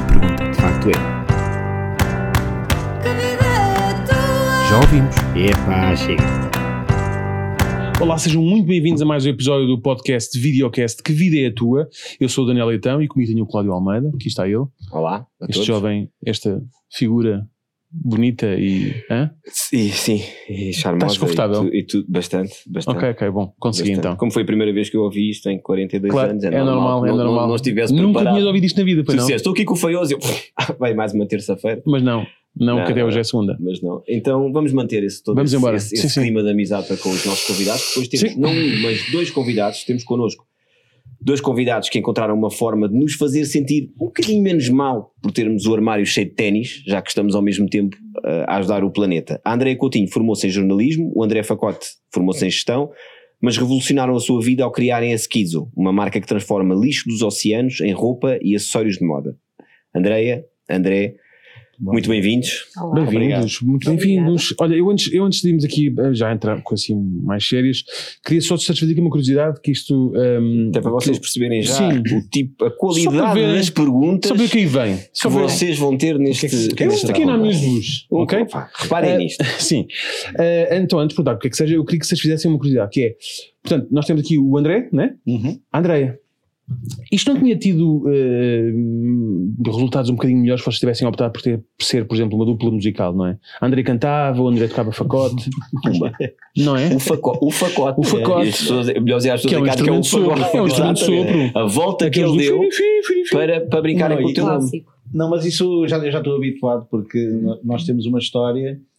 pergunta. De facto é. Já ouvimos. Epá, chega. Olá, sejam muito bem-vindos a mais um episódio do podcast Videocast Que Vida é a Tua? Eu sou o Daniel Leitão e comigo tenho o Cláudio Almeida, aqui está ele, Olá a este todos. jovem, esta figura bonita e. Hã? Sim, sim. E charmosa. Estás confortável? E tu, e tu- bastante, bastante. Ok, ok, bom, consegui bastante. então. Como foi a primeira vez que eu ouvi isto em 42 Claro, anos, é normal, que é não, não- normal. Não, estivesse Nunca preparado. tinhas ouvido isto na vida, Tu pois não? disseste, estou aqui com o Feioso. e Eu, vai mais uma terça-feira. Mas não, não, Não, que até não, hoje é segunda. Mas não. Então vamos manter esse todo Vamos esse, esse, Sim, esse sim. clima de amizade para com os nossos convidados. Depois temos Sim. não um, mas dois convidados. Temos connosco dois convidados que encontraram uma forma de nos fazer sentir um bocadinho menos mal por termos o armário cheio de ténis, já que estamos ao mesmo tempo uh, a ajudar o planeta. A Andréa Coutinho formou-se em jornalismo, o André Facote formou-se em gestão, mas revolucionaram a sua vida ao criarem a Skizo, uma marca que transforma lixo dos oceanos em roupa e acessórios de moda. Andreia, André, muito bem-vindos. Bem-vindos, muito bem-vindos. Olha, eu antes, eu antes de irmos aqui já entrar com assim mais sérias, queria só te satisfazer aqui uma curiosidade que isto. ehm, Até para vocês que- perceberem já Sim. o tipo, a Só qualidade para ver- das perguntas o que aí vem. que vocês vão ter neste. Eu estou aqui na minha luz, ok? Reparem Eh, nisto. Sim. Eh, então, antes de perguntar o que é que seja, eu queria que vocês fizessem uma curiosidade, que é, portanto, nós temos aqui o André, né? A Andréia. Isto não tinha tido eh, resultados um bocadinho melhores se vocês tivessem optado por, ter, por ser, por exemplo, uma dupla musical, não é? André cantava, o André tocava facote, Pumba. não é? O facote. O facote. O facote. E as pessoas, melhor dizer às Que é um pessoas que é um instrumento de sopro. É um instrumento de sopro. A volta que ele deu para, para brincarem Não, com o teu nome. Clássico. Não, mas isso já, eu já estou habituado porque nós temos uma história é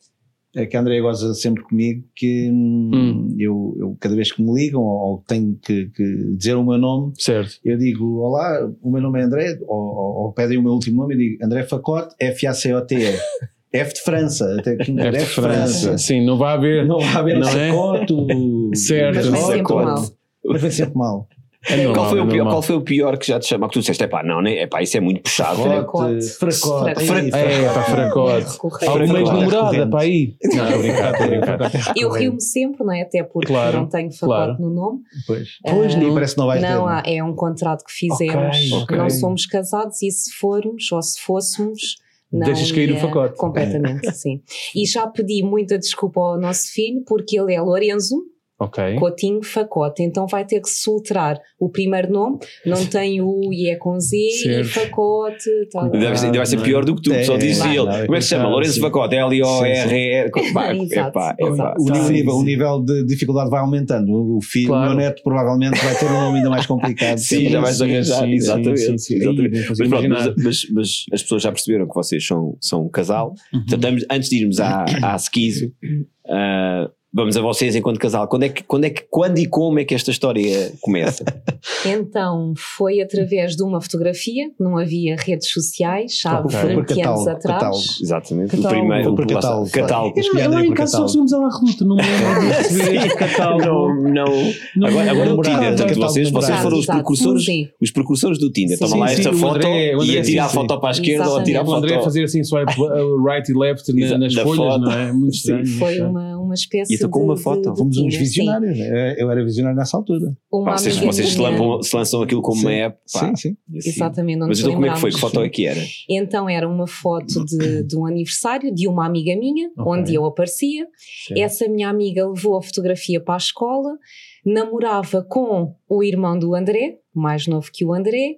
que a Andrea goza sempre comigo que hum, Hum. eu, eu cada vez que me ligam ou, tenho que, que dizer o meu nome Certo. eu digo olá, o meu nome é André ou, ou, ou pedem o meu último nome eu digo André Facote, F-A-C-O-T-E F de França até aqui um É de França. Sim, não vai haver. não vai haver Não é? Facote Certo. Mas vai sempre Facote. mal. mas vem sempre mal É normal, Qual foi, é o pior, qual foi o pior que já te chamaram? Que tu disseste, é pá, não, né? é pá, isso é muito puxado. Fracote. Fracote Fracote. É, pá, fracote. Alguma Fracote. ex-namorada para aí. Não, estou a brincar, estou a brincar. Eu rio-me sempre, não é? Até porque Claro, não tenho facote claro. no nome. pois, pois Ah, nem parece que não vais ter Não, há- é um contrato que fizemos. Não somos casados e se formos ou se fôssemos. Não Deixas cair o facote. Completamente, sim. E já pedi muita desculpa ao nosso filho porque ele é Lorenzo Ok. Coutinho Facote, então vai ter que soltar o primeiro nome, não tem o e é com Z e Certo. Facote. Tá. Deve ser, deve ser é? pior do que tu, É, só diz é, ele. não, é Como é que se chama? Lourenço. Facote, epá. exato. o, nível, sim. o nível de dificuldade vai aumentando. O filho, Claro. o meu neto provavelmente vai ter um nome ainda mais complicado. Sim, já vais arranjar, exatamente. Mas, pronto, as pessoas já perceberam que vocês são, são um casal. Uhum. Portanto, antes- de irmos à, à Skizo, ah, vamos a vocês enquanto casal. Quando é, que, quando é que, quando e como é que esta história começa? Então foi através de uma fotografia, não havia redes sociais, há Ok. Foi por 20 anos atrás. catálogo. Exatamente. Catálogo. o primeiro, Foi por o- catálogo. catálogo. Eu- Eu, lá em casa só à La Redoute, não me lembro catálogo. Não, não. Não agora o. Tinder, portanto, vocês, vocês foram os precursores, os precursores do Tinder. Toma lá esta foto e a tirar a foto para a esquerda ou a tirar a O foto. André a fazer assim swipe uh, right e left nas folhas, não é? Muito Sim. estranho. Foi uma, uma espécie E tu com uma de- foto. de- de Fomos uns sim. visionários. né? Eu era visionário nessa altura. Uma Pá, vocês, vocês se, lançam, se lançam aquilo como uma Sim. app. pá, Sim, sim. assim. Exatamente, Mas então como é que foi? Que foto é que era? Então era uma foto de, de um aniversário de uma amiga minha, Ok. onde eu aparecia. Certo. Essa minha amiga levou a fotografia para a escola, namorava com o irmão do André, mais novo que o André,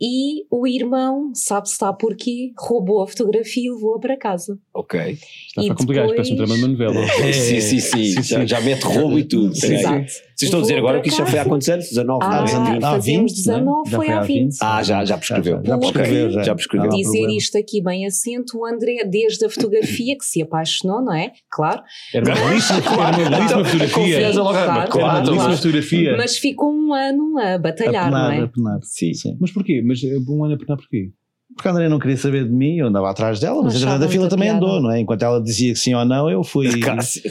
e o irmão, sabe-se está porquê, roubou a fotografia e levou-a para casa. Ok. Está E a complicado, depois- parece um trama de uma novela. sim, sim, sim. Já, já mete roubo e tudo. Sim, sim. Exato. Vocês estão a dizer agora que isto já foi há quantos anos? 19, Ah, 20? há fazemos 20, não é? 19, Já foi há há 20. 20. Ah, já, já prescreveu. Já Ok, prescreveu, já. já prescreveu. Não Dizer problema. isto aqui bem assento, o André, desde a fotografia que se apaixonou, não é? Claro. Era uma belíssima, era uma belíssima fotografia. Era uma belíssima fotografia. Mas ficou um ano a batalhar, não é? Sim. Sim. Mas porquê? Mas um ano a penar porquê? Porque a André não queria saber de mim, eu andava atrás dela, mas a Fernanda Fila também piada. andou, não é? Enquanto ela dizia que sim ou não, eu fui. Cá, se-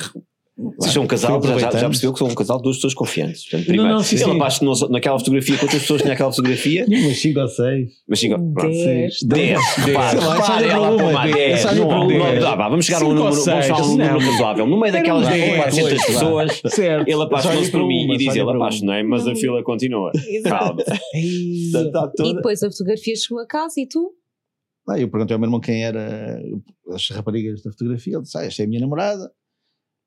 Vocês são um casal, já, já percebeu que são um casal de duas pessoas confiantes. Portanto, Não, primeiro, não, sim, ele apaixonou-se naquela fotografia, quantas pessoas tinha aquela fotografia? Umas 5 ou 6. Mas sim, pronto. Dez. 10, repare, Sei lá, repare, só lhe ela para para uma, uma é 10, só lhe não, para não, uma. dá, vá, vamos chegar a um ou número, vamos chegar a um número não. razoável. No meio daquelas Dez, 400 oito, vá. pessoas, Certo. ele apaixonou-se por mim e diz ele apaixonei, mas a fila continua. Calma. Está E depois a fotografia chegou a casa e tu? Ah, eu perguntei ao meu irmão quem era as raparigas da fotografia. Ele disse: Ah, esta é a minha namorada.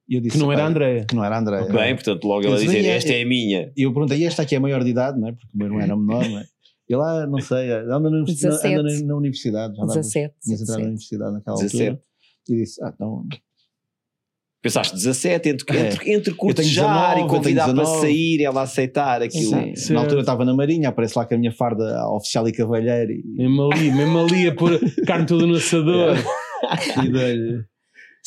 E eu disse: Que não era a "Pá, Andréia. Que não era a Andréia. Bem, portanto, logo ela é- esta é a minha. E eu perguntei: e esta aqui é maior de idade, não é? Porque o meu irmão era menor, não é? Ele lá, não sei, anda na, universi- 17. anda na, na universidade. Já andava- 17, Tinhas entrado na 17. universidade naquela 17. altura. E disse: Ah, então. Pensaste 17, entre, É. entre, entre Eu tenho curtejar 19, e eu convidar tenho para 19. sair, ela aceitar aquilo. Sim, Certo. na altura estava na Marinha, aparece lá com a minha farda oficial e cavalheiro. E, Mesmo ali, mesmo ali a pôr carne toda no assador. e dei-lhe-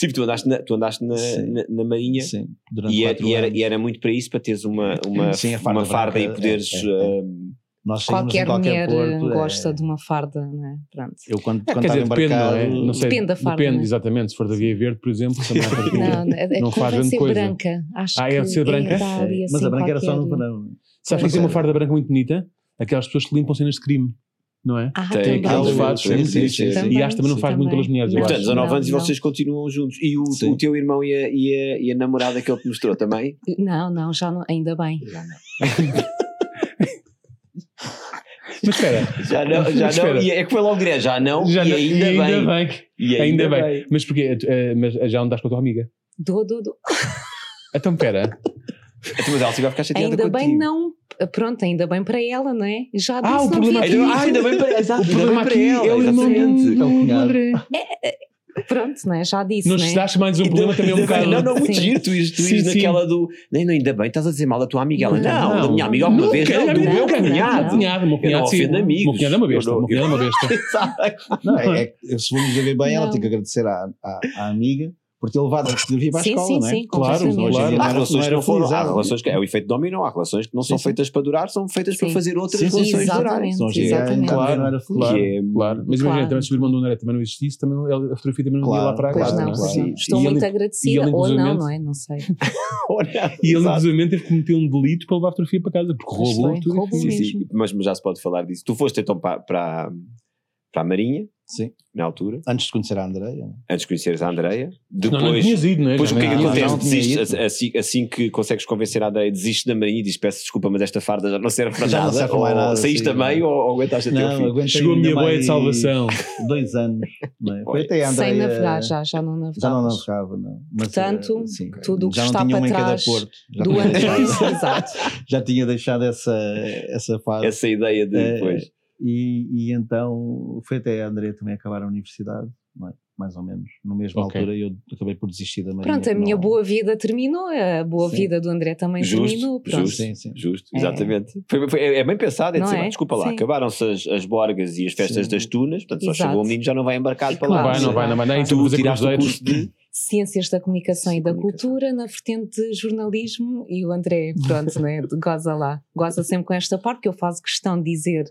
Sim, tu andaste na, tu andaste na, Sim. na, na Marinha Sim, durante e, é- quatro e era, e era muito para isso, para teres uma, uma, Sim, farda uma farda branca, e poderes. é, é, é. hum, Nós Qualquer qualquer mulher porto. é- gosta de uma farda, não é? Pronto. Eu quando, É, quando quer dizer, depende, não é? Não sei, Depende da farda, Depende, não é? exatamente. Se for da Via Verde, por exemplo, também partida. Não, é, Não faz grande ser coisa. branca. Acho Ah, é de ser branca? É, Mas assim, a branca era só no qualquer- verão. Sabes que tem uma farda branca muito bonita? Aquelas pessoas que limpam cenas de crime, não é? Ah, Tem aqueles Sim, fatos, sim, sim, sim, sim. Também, E acho que também não faz muito também. pelas mulheres, Não. Portanto, 19 não, anos e não. vocês continuam juntos. E o, Sim. o teu irmão e a, e, a, e a namorada que ele te mostrou também? Não, não, já não, ainda bem. Mas espera, Já não, já não. espera. E é que foi logo direto, já não. já e não- ainda, e ainda bem. bem. E Ainda bem. Mas porquê? Eh, Mas já andaste com a tua amiga? Do, do, do. Então, espera. Então, mas ela se vai ficar chateada Ainda bem contigo. não. Pronto, ainda bem para ela, não é? Já disse, Ah, o não problema aqui- Ainda, ah, ainda bem para, exato, O ainda problema bem para ela, é o irmão. É. André. Pronto, não é? Já disse, Não é? estudaste mais um problema também um bem. bocado. Não, não, muito Sim. giro. Tu ires, tu Sim, ires naquela do. Nem, não, ainda bem, estás a dizer mal da tua amiga. Ela, não, Não, da minha amiga alguma vez. Não, do meu cunhado. Cunhado, meu cunhado, sim. ofendo amigos. Meu cunhado é uma besta. Meu cunhado é uma besta. Exato. Não, é, é, se vamos ver bem, ela tem que agradecer à, à, à amiga por ter levado a fotografia para a Sim, escola, sim, não é? sim, Claro, claro. Hoje dia Há relações que não foram. Há relações que é o efeito dominó. Há relações que não são Sim, sim. feitas para durar, são feitas para fazer outras Sim, relações exatamente. durarem. Exatamente. Claro, claro, Que é- claro. Mas imagina, Claro. também se o irmão do André também não existisse, também a fotografia também não ia Claro, lá para a casa. não, Claro, claro. Estou E muito ele- agradecida. ele, Ou não, não é? Não sei. Olha, E ele, inclusive, teve que cometer um delito para levar a fotografia para casa, porque roubou a fotografia. Sim, mas, mas já se pode falar disso. Tu foste então para a Marinha, Sim. na altura, Antes de conhecer a Andreia. antes de conheceres a Andreia. Não, não Depois, tinhas ido, não é? depois o que é que não- acontece? não Desistes, assim, assim que consegues convencer a Andreia, desistes da Marinha e dizes peço desculpa, mas esta farda já não serve para Já não nada. serve ou nada, saíste sim. a meio ou, ou aguentaste até o Não, fim. aguentei Chegou a minha boia de salvação. Dois anos. Não é? Foi até a Sem navegar, já, já não navegavas. Já não navegava, não. Mas, Portanto, eh, sim, tudo o que está não para trás porto. Já Do deixado- exato. já tinha deixado essa, essa fase. Essa ideia de É, depois. E, e então foi até a Andrea também acabar a universidade, não é? mais ou menos. No mesmo Ok. altura eu acabei por desistir da Marinha. Pronto, a minha não- boa vida terminou, a boa Sim. vida do André também Justo, terminou. Pronto. justo. Sim, sim. Justo, É. exatamente. Foi- foi- é, é bem pensado, é Não dizer, é? "Ah, desculpa lá, acabaram-se as, as borgas e as festas Sim. das tunas, portanto só Exato. chegou o menino já não vai embarcado para Não lá. vai, não vai, não vai. Nem Tu fazer tiraste o curso de Ciências da Comunicação Sim, e da. Cultura na vertente de jornalismo e o André, pronto, né, goza lá. Goza sempre com esta parte que eu faço questão de dizer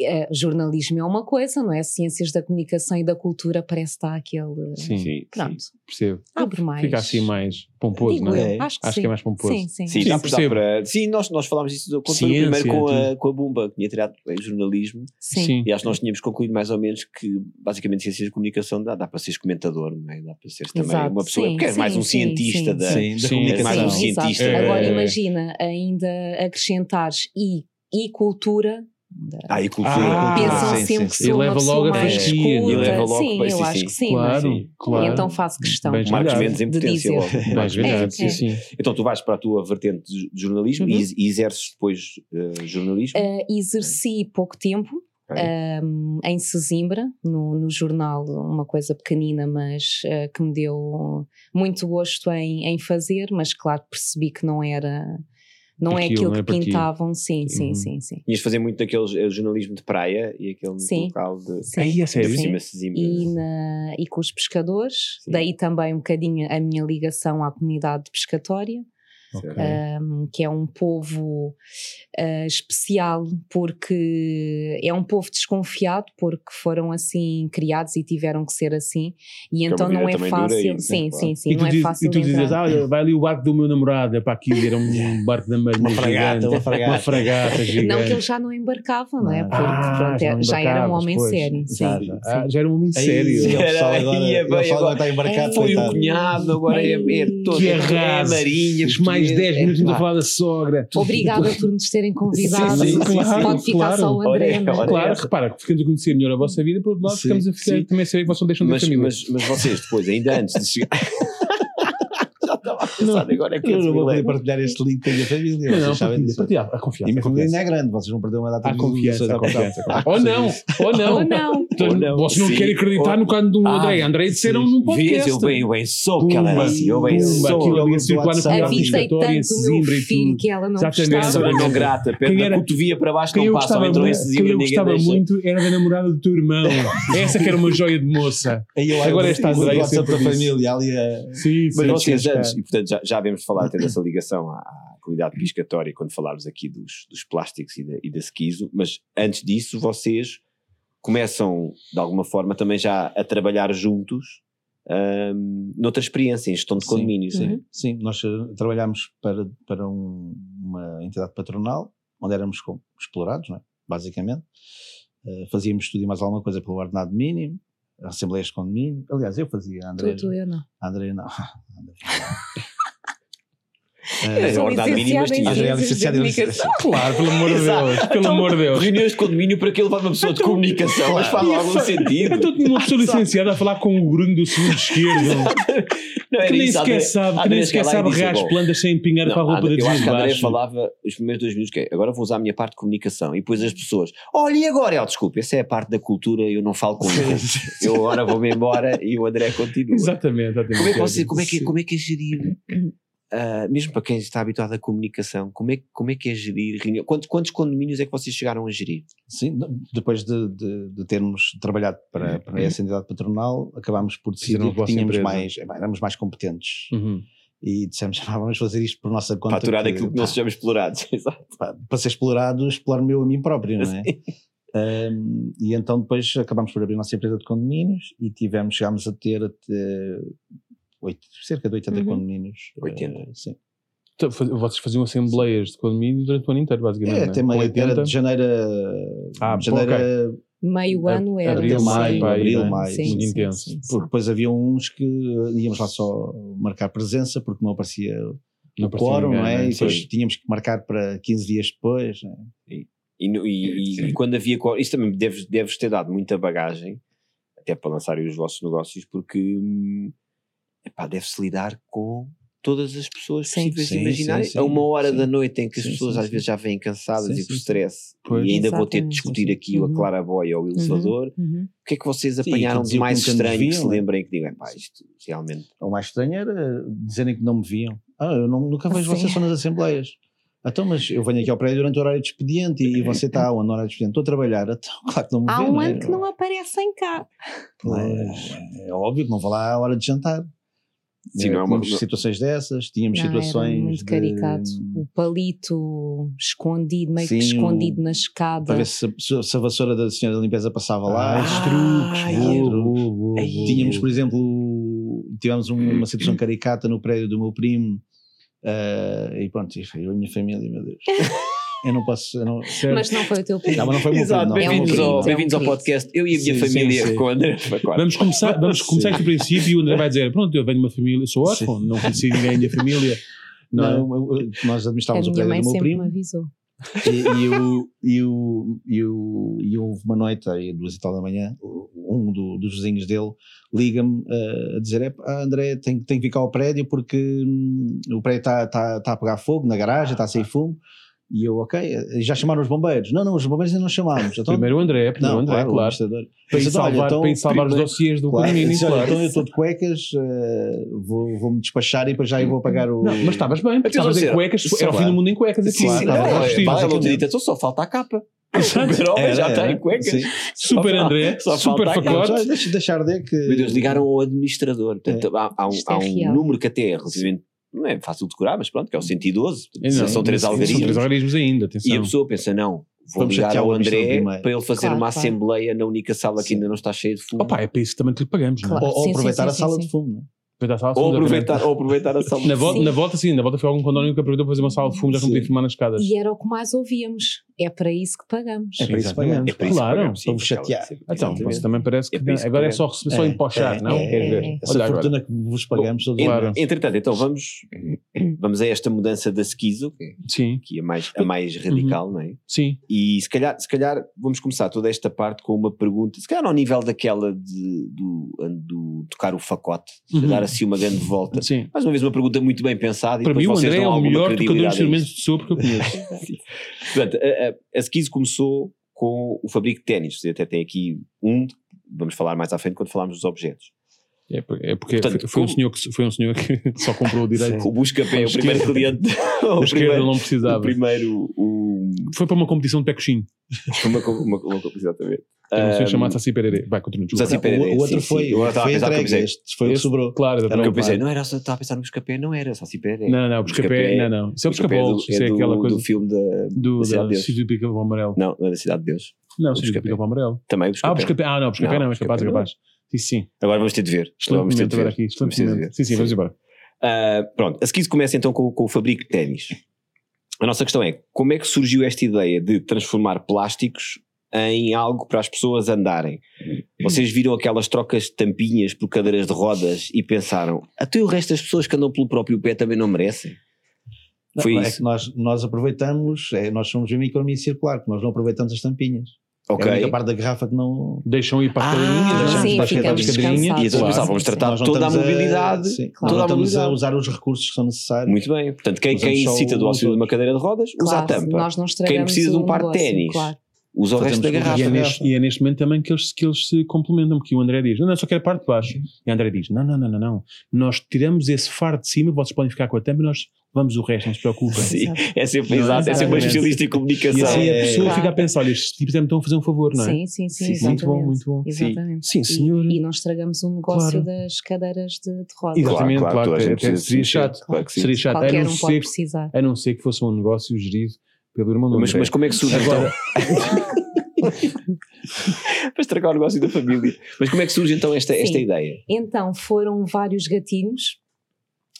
eh, jornalismo é uma coisa, não é? Ciências da Comunicação e da Cultura parece estar aquele... Sim, Sim, Pronto, percebo. abre mais. Fica assim mais pomposo, Digo não é? É, acho que Acho sim. que é mais pomposo. Sim, sim. Sim, Sim, dá, para, sim nós, nós falámos isso quando foi o Ciência, primeiro com a, com a Bumba, que tinha tirado em jornalismo, Sim. e acho que nós tínhamos concluído mais ou menos que basicamente ciências de comunicação dá, dá para seres comentador, não é? Dá para seres também Exato, uma pessoa, sim, porque és mais sim, um sim, cientista sim, da. Sim, da Sim, comunicação. mais um Sim, cientista. É. Agora imagina ainda acrescentares e, e cultura. Ah, e cultura. Ah, cultura. Pensam sim, sempre sim, que sim. sou E uma leva logo a mais fasquia. culta. E leva logo- sim, eu acho sim. que sim. Claro, Sim. claro. E então faço questão. Bem Marcos. Mendes em de potência dizer. logo. Bem em É, sim, é. sim. Então tu vais para a tua vertente de jornalismo Uhum. e, e exerces depois eh, jornalismo. Uh, exerci pouco tempo um, em Sesimbra, no, no jornal, uma coisa pequenina, mas uh, que me deu muito gosto em, em fazer, mas claro, percebi que não era. Não é Aquilo, aquilo não é que pintavam, sim, sim, Uhum. sim, sim. Ias fazer muito daqueles eh, jornalismo de praia e aquele Sim. local de. Sim, Aí, é sério? Sim. cima, Sesimbra. E, na- e com os pescadores, Sim. daí também um bocadinho a minha ligação à comunidade pescatória. Ok. um, que é um povo uh, especial porque é um povo desconfiado porque foram assim criados e tiveram que ser assim e é uma então não é fácil aí, sim, né? Claro. sim, sim, E tu, não é diz- fácil e tu dizes, ah, vai ali o barco do meu namorado, é para aqui, era um barco da Marinha Uma fragata, gigante, uma fragata. uma fragata gigante. não que ele já não embarcava não é Não. porque Ah, pronto, já é- já era um homem pois. sério Já, sim, já. sim. Ah, já era um homem Aí, sério. sim, o pessoal agora, aí é o bem, agora agora- está embarcado, É, Foi o cunhado, agora é, é todo Que é marinha, Os portuguesa, mais 10 é, minutos a pá. falar da sogra. Obrigada por nos terem convidado. Sim, sim, claro, Pode ficar claro. só o André, Olha, é? olha. Claro, essa. repara, ficamos a conhecer melhor a vossa vida por outro lado Sim, ficamos a ficar, também a saber que vocês não deixam de Mas, família. mas, mas vocês depois, ainda antes de chegar. A agora é que Eu não vou poder partilhar este link com a minha família. Não, vocês não, sabem disso. A E a confiança. minha a família confiança. ainda é grande, vocês vão perder uma data de confiança, vontade. confiança. Ou não, ou não. Ou não. Então, Ou não, Vocês não querem acreditar no canto de um Ah, André. André disseram num podcast. Eu bem, eu bem sou que ela Pumba, disse, eu bem sou. aquilo ali a do circular cidade Avisei obrigatória, em Sesimbra e tudo. que ela não Exatamente. não grata, era- da cotovia para baixo Quem não eu passa, entrou eu gostava muito era da namorada do teu irmão. Essa que era uma joia de moça. Agora WhatsApp sempre da disse. família ali a... Sim, Mas sim. vocês sim, antes, e portanto já, já vemos falar tendo essa ligação à, à comunidade piscatória quando falarmos aqui dos, dos plásticos e da, e da esquizo, mas antes disso vocês começam de alguma forma também já a trabalhar juntos hum, noutra experiência, em gestão de Sim, condomínios. Sim, Uhum. sim. nós eh, trabalhámos para, para um- uma entidade patronal, onde éramos com- explorados, não é? basicamente. Eh, fazíamos tudo e mais alguma coisa pelo ordenado mínimo, assembleias de condomínio. Aliás, eu fazia, a André, Tu, tu, eu não. a André não. É, a ordem mínima, mas tinha- André é licenciado de em. Claro, pelo amor de Deus. Pelo Então, amor de Deus. Reuniões de condomínio para que levar uma pessoa de comunicação, mas faz algum sentido. Então tinha uma pessoa licenciada a falar com o Bruno do segundo esquerdo. Não Que nem isso, sequer sabe, que nem sequer sabe regar as "Bom, plantas sem pingar para a roupa de eu acho que a André falava os primeiros dois minutos que é, agora vou usar a minha parte de comunicação e depois as pessoas, olha e agora? Eu, desculpa, essa é a parte da cultura eu não falo com ninguém. Eu agora vou-me embora e o André continua. Exatamente, exatamente. Como é que, você, como, é que, como é que é gerir, Uh, mesmo para quem está habituado à comunicação, como é, como é que é gerir? Quantos, quantos condomínios é que vocês chegaram a gerir? Sim, depois de, de, de termos trabalhado para, uhum. para essa entidade patronal, acabámos por decidir que tínhamos mais, é, éramos mais competentes. Uhum. E dissemos, ah, vamos fazer isto por nossa conta. Faturar que, aquilo que não sejamos explorados, exato. Para ser explorado, explorar-me eu a mim próprio, não é? Um, e então depois acabámos por abrir a nossa empresa de condomínios e tivemos, chegámos a ter, a ter oito cerca de 80 uhum. condomínios. Eh, 80? Uh, sim. Então, vocês faziam assembleias de condomínios durante o ano inteiro, basicamente. É, até meio, 80. era de janeiro a. Ah, de janeiro a, okay. Meio ano era. Abril, maio, abril, maio. Sim, é? muito sim, intenso. Sim, porque depois havia uns que eh, íamos lá só marcar presença, porque não aparecia no o quórum, não é? Né? E depois tínhamos que marcar para 15 dias depois. É? E, e, e, e, quando havia quórum, isso também deves, deves ter dado muita bagagem, até para lançarem os vossos negócios, porque. Hum, epá, deve-se lidar com todas as pessoas Sim. possíveis e sim, sim. A uma hora Sim. da noite em que as Sim, pessoas às vezes já vêm cansadas e sim. stress Pois. e ainda vou ter de discutir aqui Uhum. a claraboia ou o elevador. Uhum. O que é que vocês apanharam de mais estranho que se lembrem que digam, pá, isto realmente. O mais estranho era dizerem que não me viam. Ah, eu não- nunca vejo vocês só nas assembleias. Então, mas eu venho aqui ao prédio durante o horário de expediente e, você está onde no horário de expediente? Estou a trabalhar. Então, claro que não me Há vê, um é? ano que não aparecem cá. Pois, é óbvio que não vou lá à hora de jantar. Sim, não é uma- tínhamos situações dessas, tínhamos Não, situações era muito de- caricato. O palito escondido, meio que Sim, escondido o- na escada. para ver se, se- a vassoura da senhora da limpeza passava lá. Ah, Esses truques. Ai, Tínhamos, por exemplo, tivemos um- uma situação caricata no prédio do meu primo eh, e pronto, e foi a minha família, meu Deus. Eu não posso. Eu não. Mas não foi o teu primo. não, mas não foi o meu Exato. É um bem-vindos ao, é um bem-vindos ao querido. podcast. Eu e a minha Sim, sim, família sim. com o André. Vamos começar, vamos começar aqui do princípio e o André vai dizer: Pronto, eu venho de uma família, sou órfão, não conheci ninguém da minha família. Não, é? Não, eu- nós A administrávamos prédio mãe do meu sempre primo me avisou. e, e, o, e, o, e, o, e houve uma noite, aí duas e tal da manhã, um do- dos vizinhos dele liga-me eh, a dizer: é, pá, André, tem, tem que cá ao prédio porque hum, o prédio está tá, tá a pegar fogo na garagem, está a sair fumo. E eu, ok, eh, já chamaram os bombeiros? Não, não, os bombeiros ainda não chamámos. Então, Primeiro o André, primeiro o não, André, claro, o claro. Para ir salvar, então, para ir salvar os dossiês do Claro, condomínio, claro. então eu estou de cuecas, eh, vou, vou-me despachar e depois já eu vou pagar o. Não, mas estavas bem, porque estavas em cuecas, era o fim do mundo em cuecas aqui. Sim, Sim, sim, não, é, então só falta a capa. Super-homem Era, já está era. em cuecas. Sim. Super Só André, só super facote. deixa, deixar de que. Meu Deus, ligaram ao administrador. Portanto, há, há um, é há um número que até é relativamente. Não é fácil de decorar, mas pronto, que é o 112. É, não, são três São três algarismos. algarismos ainda, E atenção. a pessoa pensa: não, vou Vamos ligar ao André para ele fazer Claro, uma claro. assembleia na única sala que Sim. ainda não está cheia de fumo. Opa, é para isso também que lhe pagamos, não é? Claro. Ou, ou Sim, sim, aproveitar sim, a sala sim, de fumo. não é? Aproveitar a sala de ou, fundo, aproveitar, ou aproveitar a sala Na de volta, Sim. na volta, sim, na volta foi algum condomínio que aproveitou para fazer uma sala de fumo, já tive de fumar nas escadas. E era o que mais ouvíamos. É para isso que pagamos. É para isso que pagamos. É para isso que Claro. pagamos, sim, Para vos chatear. Então, você também parece que É que agora é pagamos. só, só É, empochar, é, não? é, Quer ver? é, é. Essa Olha agora. fortuna que vos pagamos todos Claro. Entretanto, então vamos, vamos a esta mudança da que é Sim, aqui a mais, a mais radical, não é? sim. E se calhar, se calhar vamos começar toda esta parte com uma pergunta, se calhar ao nível daquela de, do, do tocar o facote, de Uhum. dar assim uma grande volta. Sim. Mais uma vez uma pergunta muito bem pensada e Para mim, o André é o melhor tocador de instrumentos de sopro que eu conheço. Portanto, a, a, a Skizo começou com o fabrico de ténis, até tem aqui um, vamos falar mais à frente quando falarmos dos objetos. É, é porque Portanto, foi, foi um como- senhor que, foi um senhor que só comprou o direito. O Buscapé, o primeiro cliente, A o primeiro, não o precisava. primeiro, o, Foi para uma competição de pé coxinho. uma, uma, uma, exatamente. Era um senhor chamado Saci Pererê. Vai, continua. Não, Pererê, o, o outro sim, foi, sim. A foi entregue, este foi o que sobrou. Claro, Porque eu pensei, não era, só- estava a pensar no Buscapé, não era, se perde. Não, não, o Buscapé, não, não. Isso é o Buscabolos. do, Isso é do, aquela coisa do filme da, do Cidade de Deus. sítio do pica-pau amarelo. Não, não é da Cidade de Deus. Não, o o sítio do Buscapé. pica-pau amarelo. Também o Ah, o Buscapé. Buscapé. Ah, não, o Buscapé Não, é capaz, é Buscapé capaz. Sim, sim. Agora vamos ter de ver. Agora vamos Excelente ter de ver. aqui. Excelente Vamos ter de ver. Sim, sim, vamos embora. Ah, pronto, a seguir começa então com, com o fabrico de ténis. A nossa questão é, como é que surgiu esta ideia de transformar plásticos em algo para as pessoas andarem? Vocês viram aquelas trocas de tampinhas por cadeiras de rodas e pensaram, até o resto das pessoas que andam pelo próprio pé também não merecem? Não, Foi é isso. que nós, nós aproveitamos, é, nós somos uma economia circular, que nós não aproveitamos as tampinhas. É a única parte da garrafa que não. Deixam ir para as Ah, cadeirinhas, deixamos sim, para cadeirinhas. E então Claro. pensávamos tratar toda a mobilidade. sim, Claro. Toda a estamos a mobilidade. usar os recursos que são necessários. Muito bem. Portanto, quem, quem necessita do auxílio de uma cadeira de rodas, usa a Claro, tampa. nós não Quem precisa de um par de ténis, claro. usa o resto da garrafa. E é, neste, e é neste momento também que eles, que eles se complementam, porque o André diz: Não, não, só quero a parte de baixo. E o André diz: Não, não, não, não, não. Nós tiramos esse fardo de cima, vocês podem ficar com a tampa e nós levamos o resto, não se preocupem. Sim, é sempre, Não, exato, é sempre um exatamente. especialista em comunicação. E assim a É, pessoa claro. fica a pensar: Olha, estes tipos estão a fazer um favor, não é? Sim, sim, sim, Sim, muito bom, muito bom. Exatamente. Sim, senhor. E, e não estragamos o negócio Claro. das cadeiras de, de rodas. Exatamente, claro, até- até precisa seria chato. claro que sim. Seria chato, a não, um pode ser, precisar. a não ser que fosse um negócio gerido pelo irmão do Mas, mas como é que surge Agora- então? Para estragar o negócio da família. Mas como é que surge então esta, esta Sim. ideia? Então foram vários gatinhos,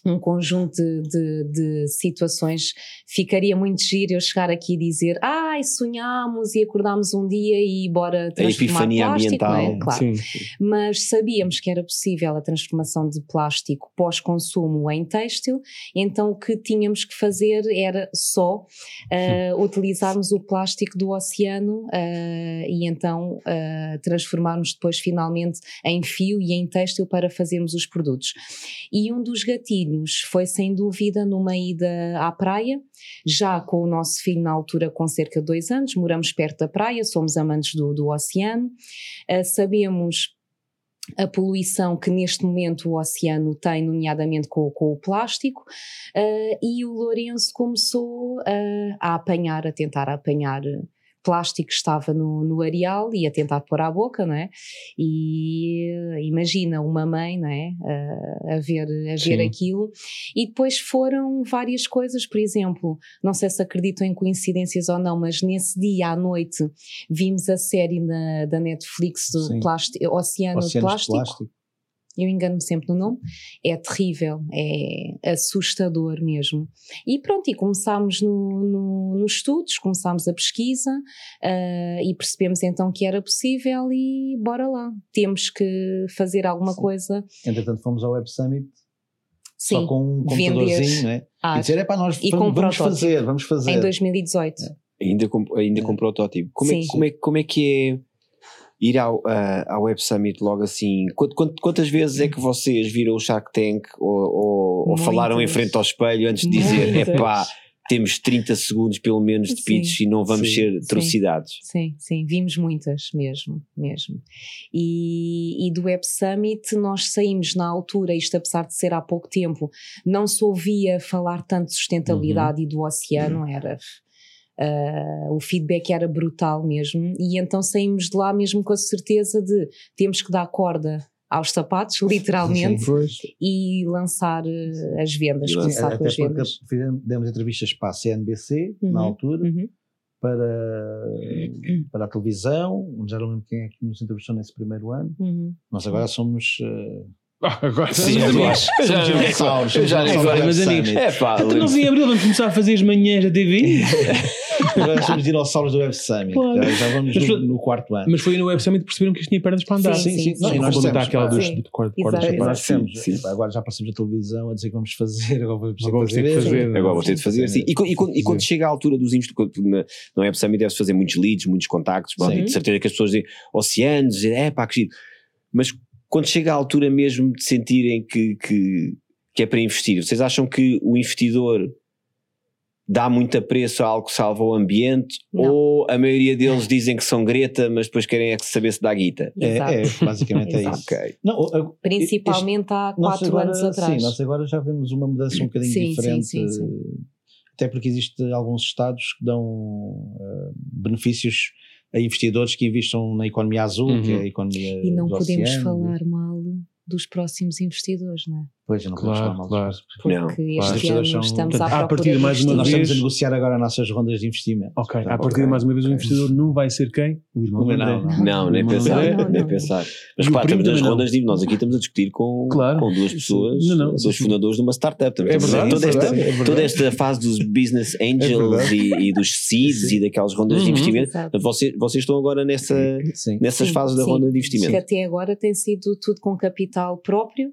um conjunto de, de- de situações. Ficaria muito giro eu chegar aqui e dizer: Ai, sonhámos e acordámos um dia e bora transformar epifania plástico, é? ambiental. Claro. Sim. mas sabíamos que era possível a transformação de plástico pós-consumo em têxtil, então o que tínhamos que fazer era só ah, utilizarmos o plástico do oceano ah, e então ah, transformarmos depois finalmente em fio e em têxtil para fazermos os produtos. E um dos gatilhos foi sem dúvida numa ida à praia, já com o nosso filho na altura com cerca de dois anos, moramos perto da praia, somos amantes do, do oceano, ah, sabemos a poluição que neste momento o oceano tem, nomeadamente com, com o plástico, ah, e o Lourenço começou ah, a apanhar, a tentar apanhar plástico estava no, no areal e a tentar pôr à boca, não é? E eh, imagina uma mãe, não é? Ah, a ver, a ver Sim. aquilo. E depois foram várias coisas, por exemplo, não sei se acreditam em coincidências ou não, mas nesse dia à noite vimos a série na, da Netflix do plástico, Oceano de Oceanos de Plástico. Eu engano-me sempre no nome. É terrível, é assustador mesmo. E pronto, e começámos no, no- nos estudos, começámos a pesquisa ah, e percebemos então que era possível e bora lá. Temos que fazer alguma Sim. coisa. Entretanto, fomos ao Web Summit Sim, só com um computadorzinho, não é? Ah, E dizer, é para nós E vamos, vamos fazer, vamos fazer. em 2018. Ainda com, ainda É. com protótipo. Como é, Sim. que- como, é, como é que é ir ao, ah, ao Web Summit logo assim? Quant- quant- quantas vezes é que vocês viram o Shark Tank ou, ou- ou falaram em frente ao espelho antes de dizer, Muitas. epá, temos 30 segundos pelo menos de Sim. pitch e não vamos Sim. ser Sim. atrocidades? Sim, sim, vimos muitas mesmo, mesmo. E, e do Web Summit nós saímos na altura, isto apesar de ser há pouco tempo, não se ouvia falar tanto de sustentabilidade e do oceano, era... ah, o feedback era brutal mesmo, e então saímos de lá mesmo com a certeza de temos que dar corda aos sapatos, literalmente, Pois. e lançar eh, as vendas, E Sim, começar até com as vendas. fizemos, demos entrevistas para a CNBC Uhum. na altura, Uhum. para, para a televisão, já não lembro quem é que nos entrevistou nesse primeiro ano. Uhum. Nós agora somos. eh, Ah, agora Sim, amigos. Já- dinossauros, já mas Web amigos. É pá, Então nós em abril vamos começar a fazer as manhãs da TV. Agora somos dinossauros do Web Summit. Claro. Já, já vamos Mas no, no quarto ano. Mas foi no Web Summit que perceberam que isto tinha pernas para andar. Sim, sim, sim. Não, e nós dissemos, aquela dos sim. de cordas de nós sim. epá, agora já aparecemos na televisão a dizer que vamos fazer, agora vamos ter Agora que vamos ter fazer. Agora vou ter de fazer assim. E, co- e quando, e quando Sim. chega à altura dos investidores, no Web Summit deve-se fazer muitos leads, muitos contactos, Sim. e de certeza que as pessoas dizem oceanos, dizem, é pá, que giro. Mas quando chega à altura mesmo de sentirem que, que, que é para investir, vocês acham que o investidor dá muito apreço a algo que salva o ambiente Não. ou a maioria deles dizem que são greta, mas depois querem é que saber se dá guita? É, é, basicamente é isso. Ok. Não, o- Principalmente há nós quatro agora- anos atrás. Sim, nós agora já vemos uma mudança um bocadinho Sim, sim, diferente. sim, sim. eh, Até porque existem alguns estados que dão eh, benefícios a investidores que investam na economia azul, Uhum. que é a economia E não do podemos oceano. falar mal dos próximos investidores, não é? Pois, não podemos Claro, falar mal claro. Porque Não, este claro. Ano são- estamos Portanto, à à procura partida, de mais uma Nós estamos a negociar agora as nossas rondas de investimento. Ok, Portanto, à partida, mais uma vez, o investidor não vai ser quem? O irmão Não, André. não. Não, nem Não, pensar. não, não, nem pensar. Mas o pá, estamos nas rondas de nós aqui estamos a discutir com, Claro. com duas pessoas, Não, não, dois fundadores de uma startup. Estamos É a verdade, toda, é esta, verdade, é verdade. toda esta fase dos business angels verdade. e, e dos seeds Sim. e daquelas rondas de Uhum. investimento. Exato. Portanto, Vocês, vocês estão agora nessa, nessas fases da ronda de Que investimento. até agora tem sido tudo com capital próprio,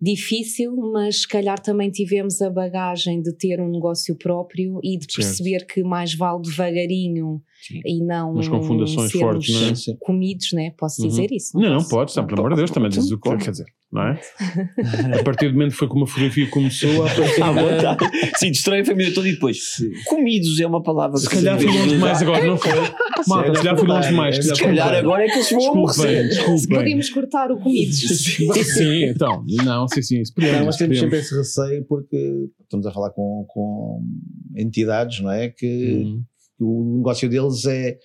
difícil, mas se calhar também tivemos a bagagem de ter um negócio próprio e de Certo. perceber que mais vale devagarinho Sim. e não Mas com fundações sermos fortes, não é? Sim. comidos, né? Posso Uhum. dizer isso? Não, não pode, pelo amor de Deus, também dizes o que quer dizer, não é? A partir do momento que foi como a fotografia começou, a À vontade. Sim, destrói a família toda e depois. Comidos é uma palavra se que calhar se foi deve longe demais agora, não foi? Malta, se calhar foi longe demais. Se calhar agora é que eles vão desculpem. Podemos cortar o comidos. Sim, então, não, sim, sim, isso Não, mas temos sempre esse receio porque estamos a falar com, com entidades, não é? Que Uhum. O negócio deles é,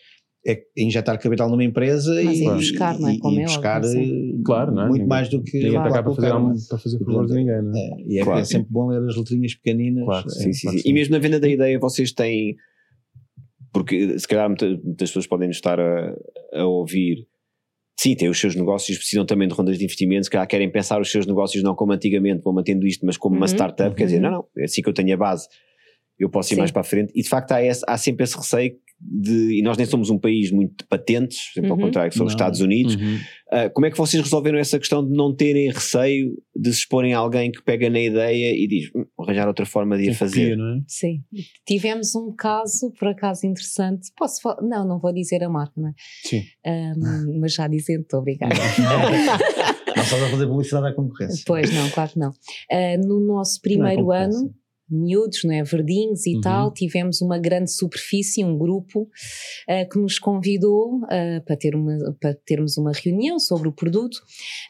é injetar capital numa empresa Mas e, é buscar, não é? e- Como e é buscar óbvio, eh, Claro, não é? muito Ninguém- mais do que Ninguém está cá para fazer, não é? para fazer favores a ninguém, não é? É, e é, Claro. é sempre bom ler as letrinhas pequeninas. Claro, É, Sim, sim, sim. que E mesmo na venda da ideia vocês têm. Porque se calhar muita- muitas pessoas podem nos estar a, a ouvir. Sim, têm os seus negócios, precisam também de rondas de investimento, se calhar querem pensar os seus negócios não como antigamente, vão mantendo isto, mas como uma Uhum, startup, quer dizer, uhum. não, não, é assim que eu tenho a base, eu posso ir Sim. mais para a frente. E de facto há, esse- há sempre esse receio de. E nós nem somos um país muito de patentes, sempre ao Uhum. contrário, que são os Não. Estados Unidos. Uhum. Ah, como é que vocês resolveram essa questão de não terem receio de se exporem a alguém que pega na ideia e diz, "Hum, arranjar outra forma de ir fazer? copia, não é? Sim. Tivemos um caso, por acaso, interessante. Posso falar? Não, não vou dizer a marca, não é? Sim. Ahm, mas já dizendo, estou obrigada. Não estás a fazer publicidade à concorrência. Pois não, claro que não. Ah, no nosso primeiro concorrência. ano, miúdos, não é? Verdinhos e Uhum. tal, tivemos uma grande superfície, um grupo ah, que nos convidou ah, para, ter uma, para termos uma reunião sobre o produto.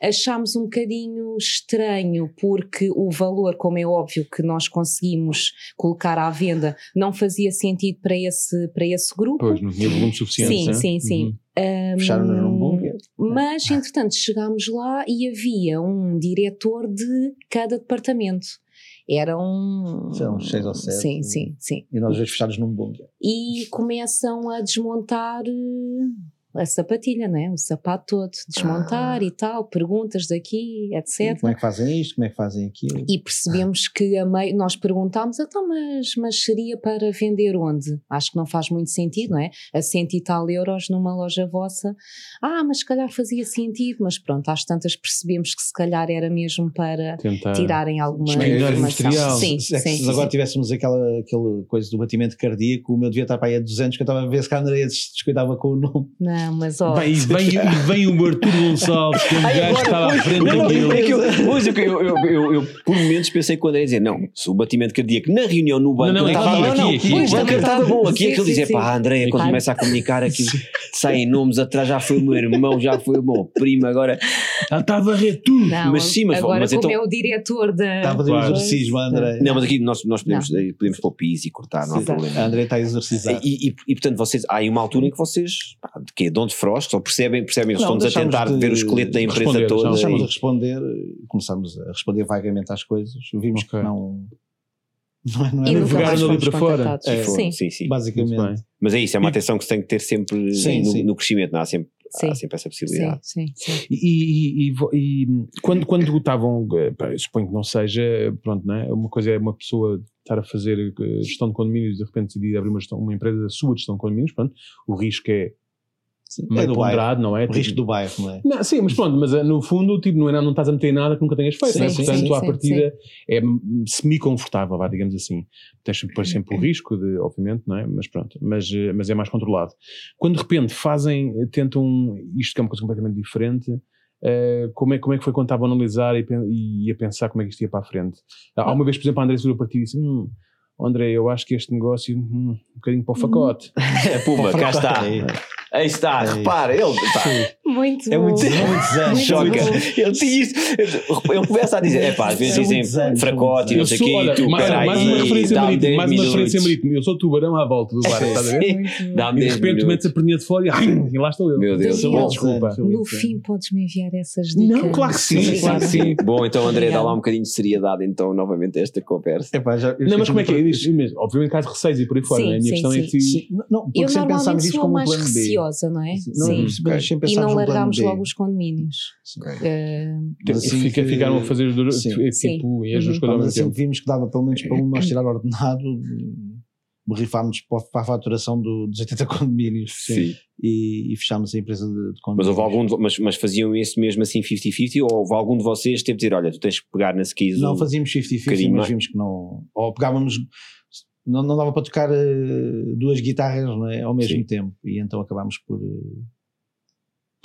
Achámos um bocadinho estranho porque o valor, como é óbvio que nós conseguimos colocar à venda, não fazia sentido para esse, para esse grupo. Pois, não tinha volume suficiente. Sim, né? sim, sim. Uhum. Ahm, Fecharam-nos num bunker. Mas, entretanto, chegámos lá e havia um diretor de cada departamento. Era um. São seis ou sete. Sim, sim, sim. E nós dois fechados num bunker. E começam a desmontar eh, a sapatilha, né? o sapato todo, desmontar e tal, perguntas daqui, etc. Como é que fazem isto? Como é que fazem aquilo? E percebemos que a meio, nós perguntámos, então, mas, mas seria para vender onde? Acho que não faz muito sentido, não é? A cento e tal euros numa loja vossa. Ah, mas se calhar fazia sentido, mas pronto, às tantas percebemos que se calhar era mesmo para Tentar. tirarem alguma informação. industrial. Sim, se, é sim, se sim. agora tivéssemos aquela, aquela coisa do batimento cardíaco, o meu devia estar para aí a 200, que eu estava a ver se a Andrea se descuidava com o nome. Não, mas ó, Bem, e vem, e vem o Artur Gonçalves, que é um gajo que estava à frente daquilo. é eu, pois, é que eu, eu, eu, eu, por momentos pensei quando ele dizer não, se o batimento cardíaco na reunião no banco Não, não, estava aqui, não, aqui, aqui. estava estava. bom aqui é que ele dizia pá a Andréia quando Aqui. começa a comunicar aquilo saem nomes atrás já foi o meu irmão já foi o meu primo agora Ela está a varrer tudo. mas sim, mas- agora mas como então- é o diretor da. Está a fazer Claro. um exercício, a Andrea. não mas aqui nós, nós podemos, eh, podemos pôr pis e cortar não há problema A Andrea está a exercitar. e, e, e, portanto vocês há aí uma altura em que vocês pá, de quê? De frost ou percebem, percebem eles Não, estão-nos a tentar de ver o esqueleto da empresa responder, toda deixamos- Começámos e- a responder, começámos a responder vagamente às coisas. Vimos Ok. que não. Não, é- não E era mais ali para fora. É, sim. sim, sim. Basicamente. Mas é isso, é uma atenção que se tem que ter sempre Sim, no, sim. no crescimento, não há sempre Sim. há sempre essa possibilidade. sim, sim. E, e- e- e- e quando, quando estavam, eh, suponho que não seja, pronto, não é? Uma coisa é uma pessoa estar a fazer eh, gestão de condomínios e de repente decidir abrir uma, gestão- uma empresa da sua gestão de condomínios, pronto, o risco é Sim, meio é bairro. ponderado, não é? O risco do bairro, não é? Não, sim, mas pronto, mas eh, no fundo, tipo, não, é, não estás a meter nada que nunca tenhas feito, Sim, é? sim, portanto, sim, à partida é hum, semi-confortável, vá, digamos assim. Tens depois sempre o risco, de, obviamente, não é? Mas pronto, mas, eh, mas é mais controlado. Quando de repente fazem, eh, tentam, isto que é uma coisa completamente diferente, eh, como, é, como é que foi quando estavam a analisar e, e a pensar como é que isto ia para a frente? Há uma vez, por exemplo, a André virou para ti e disse: hum, André, eu acho que este negócio, hum, um bocadinho para o facote. É Puma, cá está. Aí está, É. repara, ele pá, Muito é bom. muito, Há muitos anos. Muito choca. Ele tinha isto. Ele começa a dizer: é pá, às vezes dizem muitos anos, fracote e não sei o quê, olha, tu, mais, peraí, mais uma referência marítima, 10 mais uma referência marítima. Eu sou tubarão à volta do bar, estás a ver? E de 10 repente metes a perninha de fora e, lá estou eu. Meu Deus. Desculpa. No fim, podes-me enviar essas dicas. Não, claro que sim, claro que sim. Bom, então André, dá lá um bocadinho de seriedade então novamente a esta conversa. Eu Não, mas como é que é? Diz- Obviamente que há receios e por aí fora, é? A minha questão é que Eu sempre pensámos normalmente isto sou como mais receosa, não é? Sim, Sim. sempre-. Sempre pensámos não plano largámos B. logo os condomínios. Eh, Mas assim fica, que- ficaram a fazer do- Sim. tipo, Sim. e as duas Uhum. coisas ao Mas mesmo assim tempo. que vimos que dava pelo menos para um nós tirar ordenado, borrifámos para para a faturação do- dos 80 condomínios Sim. e, e fechámos a empresa de, de Mas condomínios. houve algum de, mas, mas faziam isso mesmo assim 50-50 ou houve algum de vocês que teve de dizer, olha, tu tens que pegar na skis Não fazíamos 50-50, bocadinho mas vimos que não. Ou pegávamos. Não, não dava para tocar eh, duas guitarras não é, ao mesmo Sim. tempo. E então acabámos por.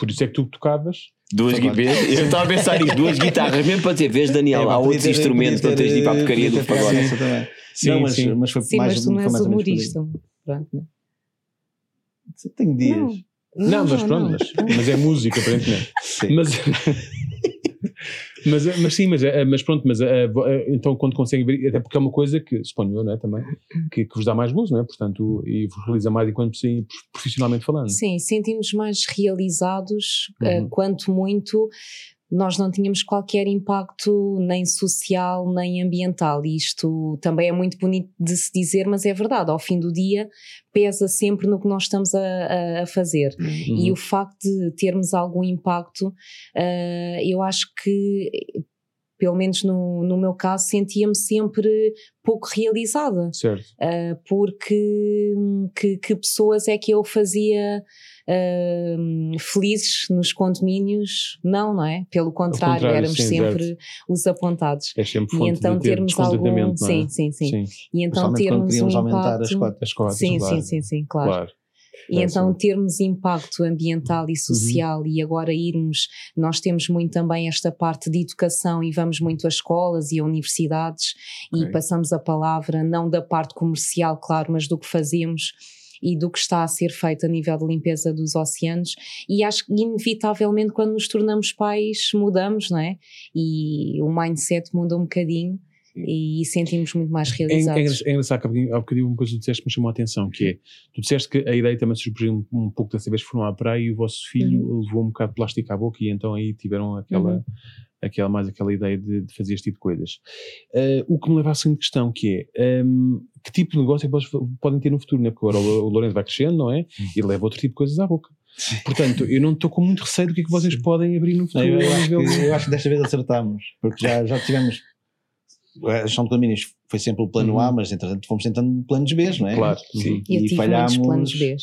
Eh, Por isso é que tu tocavas. duas guitarras. Eu estava a pensar nisso, duas guitarras, mesmo para dizer, vez Daniel, É, há outros ter- instrumentos podia para teres de ir para a ter, porcaria do ter pagode. Sim, não, mas, sim. mas foi Sim, mais mas tu não és humorista. Pronto, né? Tenho dias. Não. Não, mas pronto, Mas, mas é música, aparentemente. Sim. Mas, mas, mas sim, mas, eh, mas pronto, mas eh, eh, então quando conseguem ver, até porque é uma coisa que, suponho eu, não é, também, que, que vos dá mais gozo, não é? Portanto, e vos realiza mais enquanto sim, profissionalmente falando. Sim, sentimos mais realizados, Uhum. eh, quanto muito nós não tínhamos qualquer impacto nem social nem ambiental. E isto também é muito bonito de se dizer, mas é verdade. Ao fim do dia, pesa sempre no que nós estamos a, a- fazer. Uhum. E o facto de termos algum impacto, eh, eu acho que, pelo menos no, no meu caso, sentia-me sempre pouco realizada. Certo. Uh, porque hum, que, que pessoas é que eu fazia felizes nos condomínios? Não, não é? Pelo contrário, contrário, éramos sim, sempre os apontados. É sempre E fonte então de ter termos algum. é? Sim, sim, sim, Sim, E então termos um queríamos aumentar impacto. as cotas. as cotas, Sim, claro. sim, sim, sim, claro. claro. E É, então sim. termos impacto ambiental e social e agora irmos, nós temos muito também esta parte de educação e vamos muito às escolas e a universidades Ok. e passamos a palavra não da parte comercial, claro, mas do que fazemos e do que está a ser feito a nível de limpeza dos oceanos e acho que inevitavelmente quando nos tornamos pais mudamos, não é? E o mindset muda um bocadinho e sentimos muito mais É, é, realizados. é engraçado que há bocadinho, há bocadinho uma coisa que tu disseste que me chamou a atenção, que é, tu disseste que a ideia também surgiu um, um pouco dessa vez foram à praia e o vosso filho levou um bocado de plástico à boca e então aí tiveram aquela, Uhum. Aquela mais aquela ideia de, de fazer este tipo de coisas. Eh, o que me leva à seguinte questão, que é, ehm, que tipo de negócio é que vocês podem ter no futuro, né? porque agora o, o Lourenço vai crescendo, não é? E leva outro tipo de coisas à boca. Portanto, eu não estou com muito receio do que é que vocês podem abrir no futuro. Eu, a acho que, eu acho que desta vez acertámos, porque já, já tivemos. A gestão de condomínios foi sempre o plano Uhum. A, mas entretanto fomos tentando planos B, não é? Claro, Sim. uhum. Eu e falhámos- muitos planos B.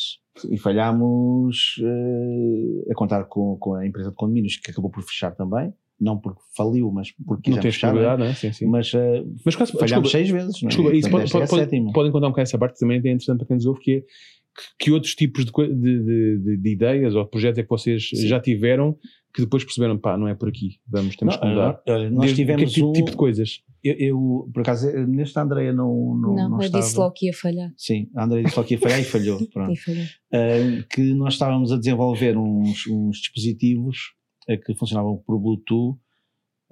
E falhámos eh, a contar com, com a empresa de condomínios, que acabou por fechar também. Não porque faliu, mas porque não tens fechar. não é? é? Sim, sim. Mas eh, Mas quase, falhámos desculpa, seis vezes. Não é? Desculpa, isso Portanto, pode, é pode, sétima. podem contar um bocado essa parte que também é interessante para quem nos ouve, que é que, que outros tipos de, de, de- de- de ideias ou projetos é que vocês Sim. já tiveram que depois perceberam, pá, não é por aqui, vamos, temos Não, que mudar. olha, nós Desde- tivemos que tipo, um, tipo de coisas? Eu, eu, por acaso, eh, neste a Andrea não, não, Não, não eu estava. disse logo que ia falhar. Sim, a Andrea disse só que ia falhar e falhou. Pronto. E falhou. Uh, que nós estávamos a desenvolver uns, uns dispositivos uh, que funcionavam por Bluetooth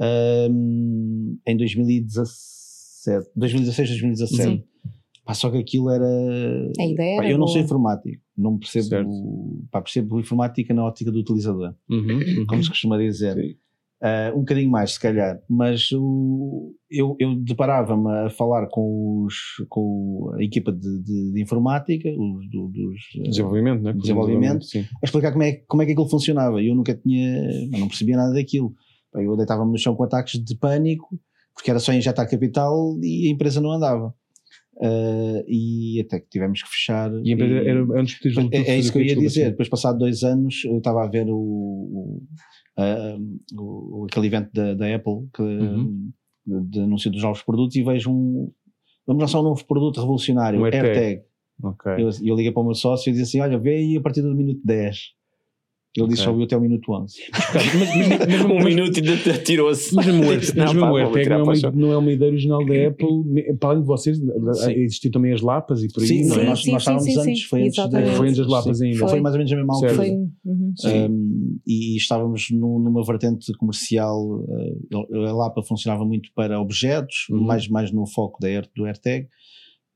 um, em 2017, 2016, 2017. Sim. Pá, só que aquilo era. A ideia Pá, era eu não boa. sou informático, não percebo. Certo. Pá, percebo informática na ótica do utilizador, Uhum, uhum. como se costuma dizer. Sim. Uh, um bocadinho mais, se calhar, mas o, eu, eu deparava-me a falar com, os, com a equipa de, de, de informática, os do, dos desenvolvimento, né? desenvolvimento sim. a explicar como é, como é que aquilo funcionava. Eu nunca tinha, não percebia nada daquilo. Eu deitava-me no chão com ataques de pânico, porque era só injetar capital e a empresa não andava. Uh, e até que tivemos que fechar. E e, era, era dispositivo é, é isso que eu ia dizer. sim. Depois, passado dois anos, eu estava a ver o, o, ah, o- aquele evento da, da Apple que, Uhum. de, anúncio dos novos produtos e vejo um. Vamos lançar um novo produto revolucionário, Um AirTag. AirTag. Ok. Eu, eu liguei para o meu sócio e disse assim: Olha, vê aí a partir do minuto 10. Ele disse Ok. só viu até o minuto 11. Mas, mas, mas, Um minuto e ainda tirou-se. Mas mesmo o AirTag não é, não é uma ideia original da Apple, para além de vocês, Sim. existiam também as lapas e por aí, Sim, é? nós, sim, nós sim, estávamos sim, antes, sim, foi antes, de- Foi antes das lapas sim, ainda. Foi mais ou menos a mesma altura. Foi, uhum. Um, e estávamos num- numa vertente comercial, uh, a Lapa funcionava muito para objetos, Uhum. mais, mais no foco da Air, do AirTag,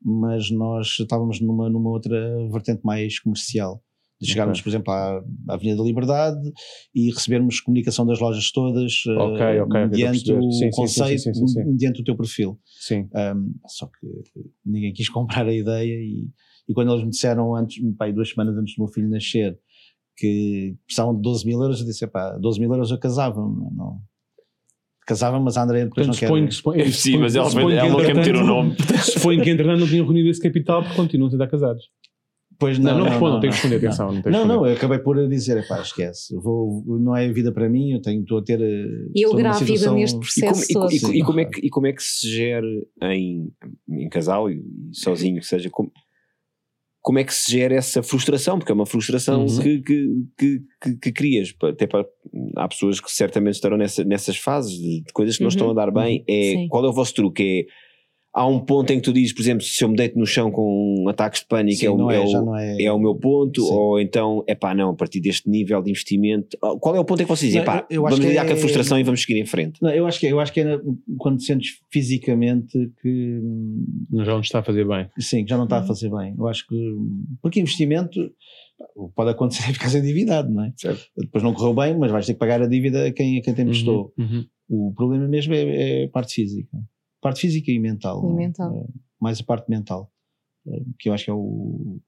mas nós estávamos numa, numa outra vertente mais comercial. De chegarmos, Ok. por exemplo, à, à Avenida da Liberdade e recebermos comunicação das lojas todas uh, Ok, ok, ok, estou a mediante o Sim, sim, sim, conceito, sim, sim, sim. mediante o teu perfil. Sim. Um, só que ninguém quis comprar a ideia e, e quando eles me disseram antes, pai, duas semanas antes do meu filho nascer, que precisavam de 12 mil euros, eu disse, pá, 12 mil euros eu casava, não, casava, mas a Andrea depois Portanto, não suponho, quer. que- suponho, Sim, mas ela, suponho que, ela não quer meter o entretanto- nome. Suponho que entretanto não tinham reunido esse capital porque continuam a tentar casados. Pois Não, não, não, não, não, tenho que responder, não. atenção. Não, Não, responder. não, eu acabei por dizer, pá, esquece, vou, não é vida para mim, eu tenho, estou a ter. eh, Eu grávida situação- neste E processo como, e, e- e como é que, e como é que se gera em, em casal e sozinho, que seja, como, como é que se gera essa frustração? Porque é uma frustração Uhum. que, que, que, que, que crias. Até para, há pessoas que certamente estarão nessa, nessas fases de, de coisas que não Uhum. estão a dar bem. É, Sim. qual é o vosso truque? É, há um ponto em que tu dizes, por exemplo, se eu me deito no chão com ataques de pânico, Sim, é, o, não é, é, o- já não é. é o meu ponto, Sim. ou então, é pá, não, a partir deste nível de investimento, oh, qual é o ponto em que vocês dizem, pá, vamos que lidar com a é- frustração e vamos seguir em frente? Não, eu acho que é, eu acho que é quando sentes fisicamente que hum, Já não está a fazer bem. sim, que já não está a Uhum. fazer bem. Eu acho que porque investimento pode acontecer é ficar endividado, não é? Certo. Depois não correu bem, mas vais ter que pagar a dívida a quem, a quem te emprestou. Uhum, uhum. O problema mesmo é, é a parte física. Parte física e mental. E é? mental. É, Mais a parte mental. É, Que eu acho que é o.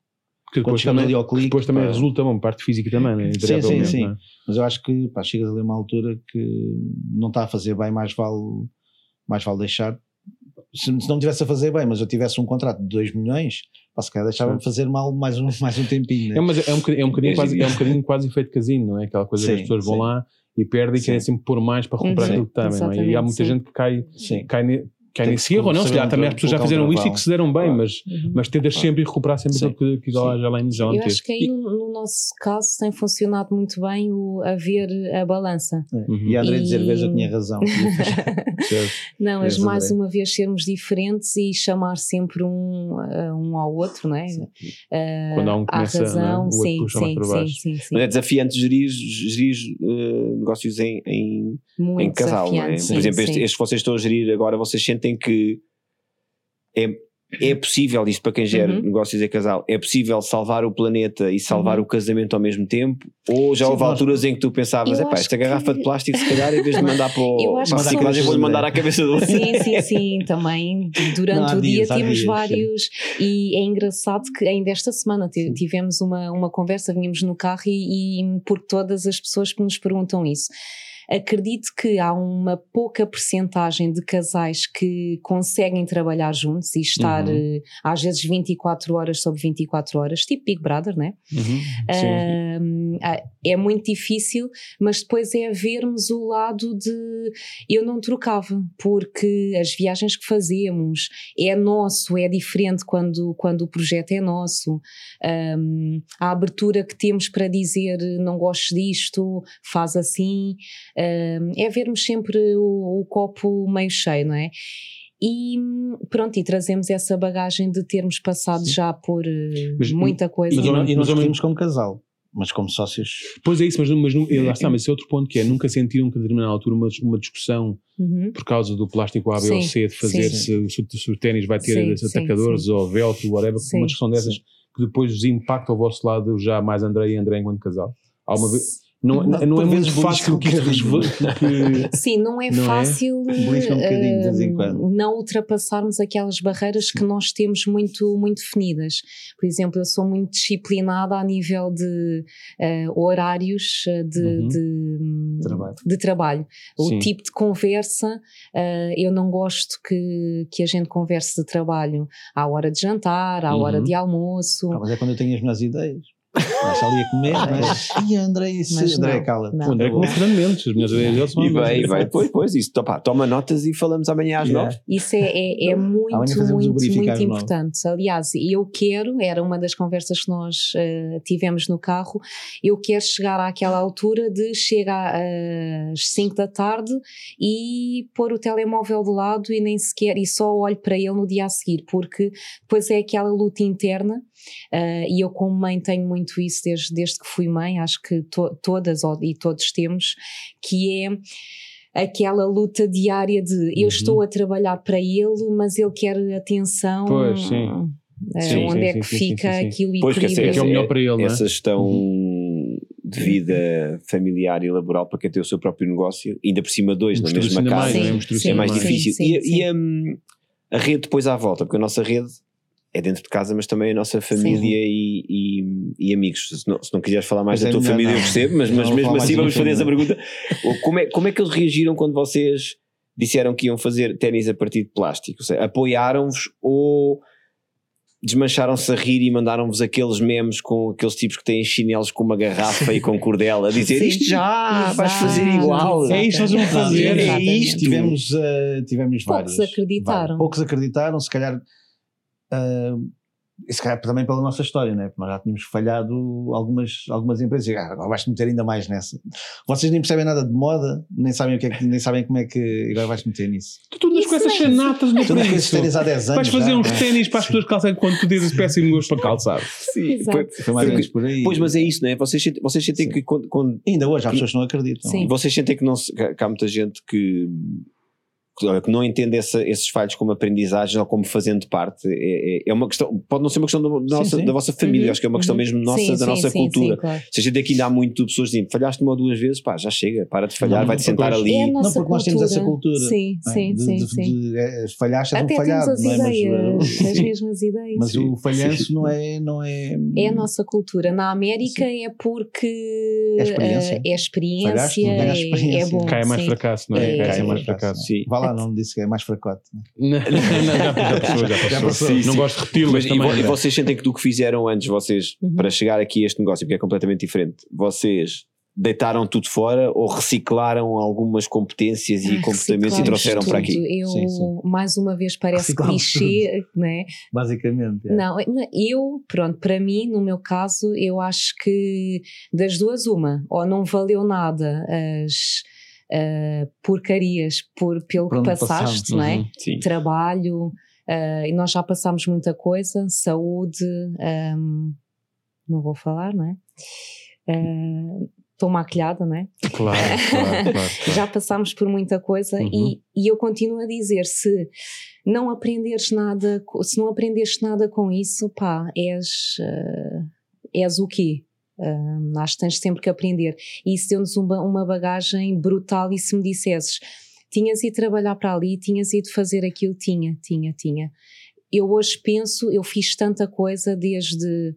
Que Quando depois também, ao clique. depois também pá, resulta uma parte física também, né? Sim, sim, sim. é? Mas eu acho que pá, chegas ali a uma altura que não está a fazer bem, mais vale, mais vale deixar. Se, se não tivesse a fazer bem, mas eu tivesse um contrato de 2 milhões, pá, se calhar deixava-me fazer mal mais um, mais um tempinho. né? É, mas é um bocadinho, é um bocadinho É quase, é um bocadinho quase efeito casino, não é? Aquela coisa que Sim, as pessoas vão sim. lá e perdem e querem sempre pôr mais para recuperar Uhum. aquilo que têm, não é? E há muita sim. gente que cai, cai, ne- cai Tem nesse que erro, ou não? Se calhar também as pessoas já fizeram isto e que se deram bem, Claro. mas, Uhum. mas tentas sempre ir recuperar sempre Sim. aquilo que, que já, já lá já lá Eu acho que aí no, no nosso caso tem funcionado muito bem o haver a balança. É. Uhum. E a André dizer, E- veja, eu tinha razão. Não, mas mais André. uma vez sermos diferentes e chamar sempre um, a- um ao outro, não é? Ah, Quando há um começa, razão, é? O outro sim, puxa sim, para sim, baixo. sim, sim. Mas é desafiante gerir, gerir eh, negócios em, em, Muito em casal, não é? Por exemplo, este que vocês estão a gerir agora, vocês sentem que é, é possível, isto para quem gera Uhum. negócios em casal, é possível salvar o planeta e salvar Uhum. o casamento ao mesmo tempo? Ou já Sim, houve alturas em que tu pensavas, epá, esta garrafa que- de plástico, se calhar, em vez de mandar para, o, Eu acho para a reciclagem, vou-lhe mandar à cabeça do outro. Sim, sim, sim, também durante Não, o dia temos dias, vários e é engraçado que ainda esta semana ti- tivemos uma, uma conversa, vinhamos no carro e, e por todas as pessoas que nos perguntam isso. Acredito que há uma pouca percentagem de casais que conseguem trabalhar juntos e estar Uhum. eh, às vezes 24 horas sobre 24 horas, tipo Big Brother, né? Uhum. Ahm, ah, é muito difícil, mas depois é vermos o lado de eu não trocava, porque as viagens que fazemos é nosso, é diferente quando, quando o projeto é nosso. Ahm, a abertura que temos para dizer não gosto disto, faz assim, é vermos sempre o, o copo meio cheio, não é? E pronto, e trazemos essa bagagem de termos passado já por eh, Mas- muita coisa. mas e, não, e nós escolhemos como casal, mas como sócios. Pois é isso, mas, mas nu- lá está, mas esse é outro ponto que é nunca sentiram que a determinada altura uma, uma discussão Uhum. por causa do plástico A, B ou Sim, C, de fazer sim. se, se, se o ténis vai ter Sim, sim, atacadores sim. ou velcro, whatever, Sim, uma discussão dessas sim. que depois vos impacta ao vosso lado já mais André e André enquanto casal. Há uma vez, Não, não, Por é muito fácil que que- Sim, não é Não é? fácil Belisca um quando. não ultrapassarmos aquelas barreiras que nós temos muito, muito definidas. Por exemplo, eu sou muito disciplinada a nível de eh, horários eh, de, Uhum. de, Trabalho. de trabalho. O Sim. tipo de conversa, eh, eu não gosto que, que a gente converse de trabalho à hora de jantar, à Uhum. hora de almoço. Ah, mas é quando eu tenho as minhas ideias. Deixa ali a comer, mas. E André, isso. Mas André, não, cala. não. O André é como Fernando Mendes, as minhas ideias dele são E vai, vai, pois, pois, isso. Toma, toma notas e falamos amanhã às Yeah. nove. Isso é, é, é muito, Amanhã fazemos o muito, briefing muito às nove. importante. Aliás, eu quero, era uma das conversas que nós eh, tivemos no carro, eu quero chegar àquela altura de chegar às 5 da tarde e pôr o telemóvel de lado e nem sequer, e só olho para ele no dia a seguir, porque depois é aquela luta interna eh, e eu como mãe tenho muito isso desde, desde que fui mãe, acho que to- todas e todos temos, que é aquela luta diária de eu Uhum. estou a trabalhar para ele, mas ele quer atenção. Pois, sim. Sim, onde sim, é sim, que sim, fica sim, sim. aquilo Pois, que? É que é o melhor para ele, é? Essa gestão de vida familiar e laboral para quem tem o seu próprio negócio, ainda por cima dois na mesma mais, casa, não é? É mais mais. difícil. Sim, e sim, e hum, a rede depois à volta, porque a nossa rede é dentro de casa, mas também a nossa família e, e- e amigos. Se não, se não quiseres falar mais Mas da é tua melhor família, não. eu percebo, mas, mas mesmo assim vamos fazer essa pergunta. Como é, como é que eles reagiram quando vocês disseram que iam fazer ténis a partir de plástico? Ou seja, apoiaram-vos ou desmancharam-se a rir e mandaram-vos aqueles memes com aqueles tipos que têm chinelos com uma garrafa e com cordela a dizer Sim. isto já, vais Exato, fazer igual. É isto que vocês vão fazer. É isto. Tivemos, eh, tivemos Poucos vários. acreditaram. vários. Poucos acreditaram, se calhar. E se calhar também pela nossa história, né? porque nós já tínhamos falhado algumas, algumas empresas. E, ah, agora vais-te meter ainda mais nessa. Vocês nem percebem nada de moda, nem sabem, o que é que, nem sabem como é que. Agora vais-te meter nisso. Tu tu andas com essas mesmo. chanatas no Tu preço. ténis há 10 anos. Vais fazer já, uns não é? ténis para as pessoas calçarem quando tu dizes péssimo gosto para calçar. Sim, Exato. foi- mais ou menos por aí. Pois, mas é isso, não é? Vocês sentem, vocês sentem que quando, quando- Ainda hoje há pessoas que não acreditam. Sim. vocês sentem que, não que há muita gente que, que, que não entende essa- esses falhos como aprendizagem ou como fazendo parte. É, é- é uma questão, pode não ser uma questão da, da nossa, sim. da vossa família, Uhum, acho que é uma questão uhum. mesmo nossa, Sim, da sim, nossa sim, cultura. sim, claro. Se a gente aqui ainda há muito pessoas dizendo, falhaste uma ou duas vezes, pá, já chega, para de falhar, vai-te sentar ali. É Não, porque nós temos essa cultura. Sim, é? sim, De- sim, de- sim. de- falhaste, és um Até falhado. temos as não é? Mas, uh, as mesmas ideias. Mas o falhanço não é, não é. É a nossa cultura. Na América é porque É experiência. eh, é experiência, Falhaste, é, experiência. é bom. Cai mais sim. fracasso, não é? Cai mais fracasso. Sim. Lá, não me disse que é mais fracote. né? Não, não, não, já, já passou, já passou. passou. Não Sim, sim. gosto de e, também. e né? vocês sentem que do que fizeram antes, vocês, Uhum. para chegar aqui a este negócio, porque é completamente diferente, vocês deitaram tudo fora ou reciclaram algumas competências e Ai, comportamentos e trouxeram para aqui? tudo. Eu, Sim, sim. mais uma vez, parece Reciclamos clichê, né? Basicamente. é. Não, eu, pronto, para mim, no meu caso, eu acho que das duas, uma, ou não valeu nada as ah, porcarias por, pelo Por que passaste, passamos, não é? Uhum. Trabalho, ah, e nós já passámos muita coisa, saúde, ahm, não vou falar, não é? Ah, Estou maquilhada, não é? Claro, claro, claro. Já passámos por muita coisa Uhum. e, e eu continuo a dizer: se não aprenderes nada, se não aprendeste nada com isso, pá, és, eh, és o quê? Ah, acho que tens sempre que aprender. E isso deu-nos uma, uma bagagem brutal. E se me dissesses, tinhas ido trabalhar para ali, tinhas ido fazer aquilo, tinha, tinha, tinha. Eu hoje penso, eu fiz tanta coisa desde.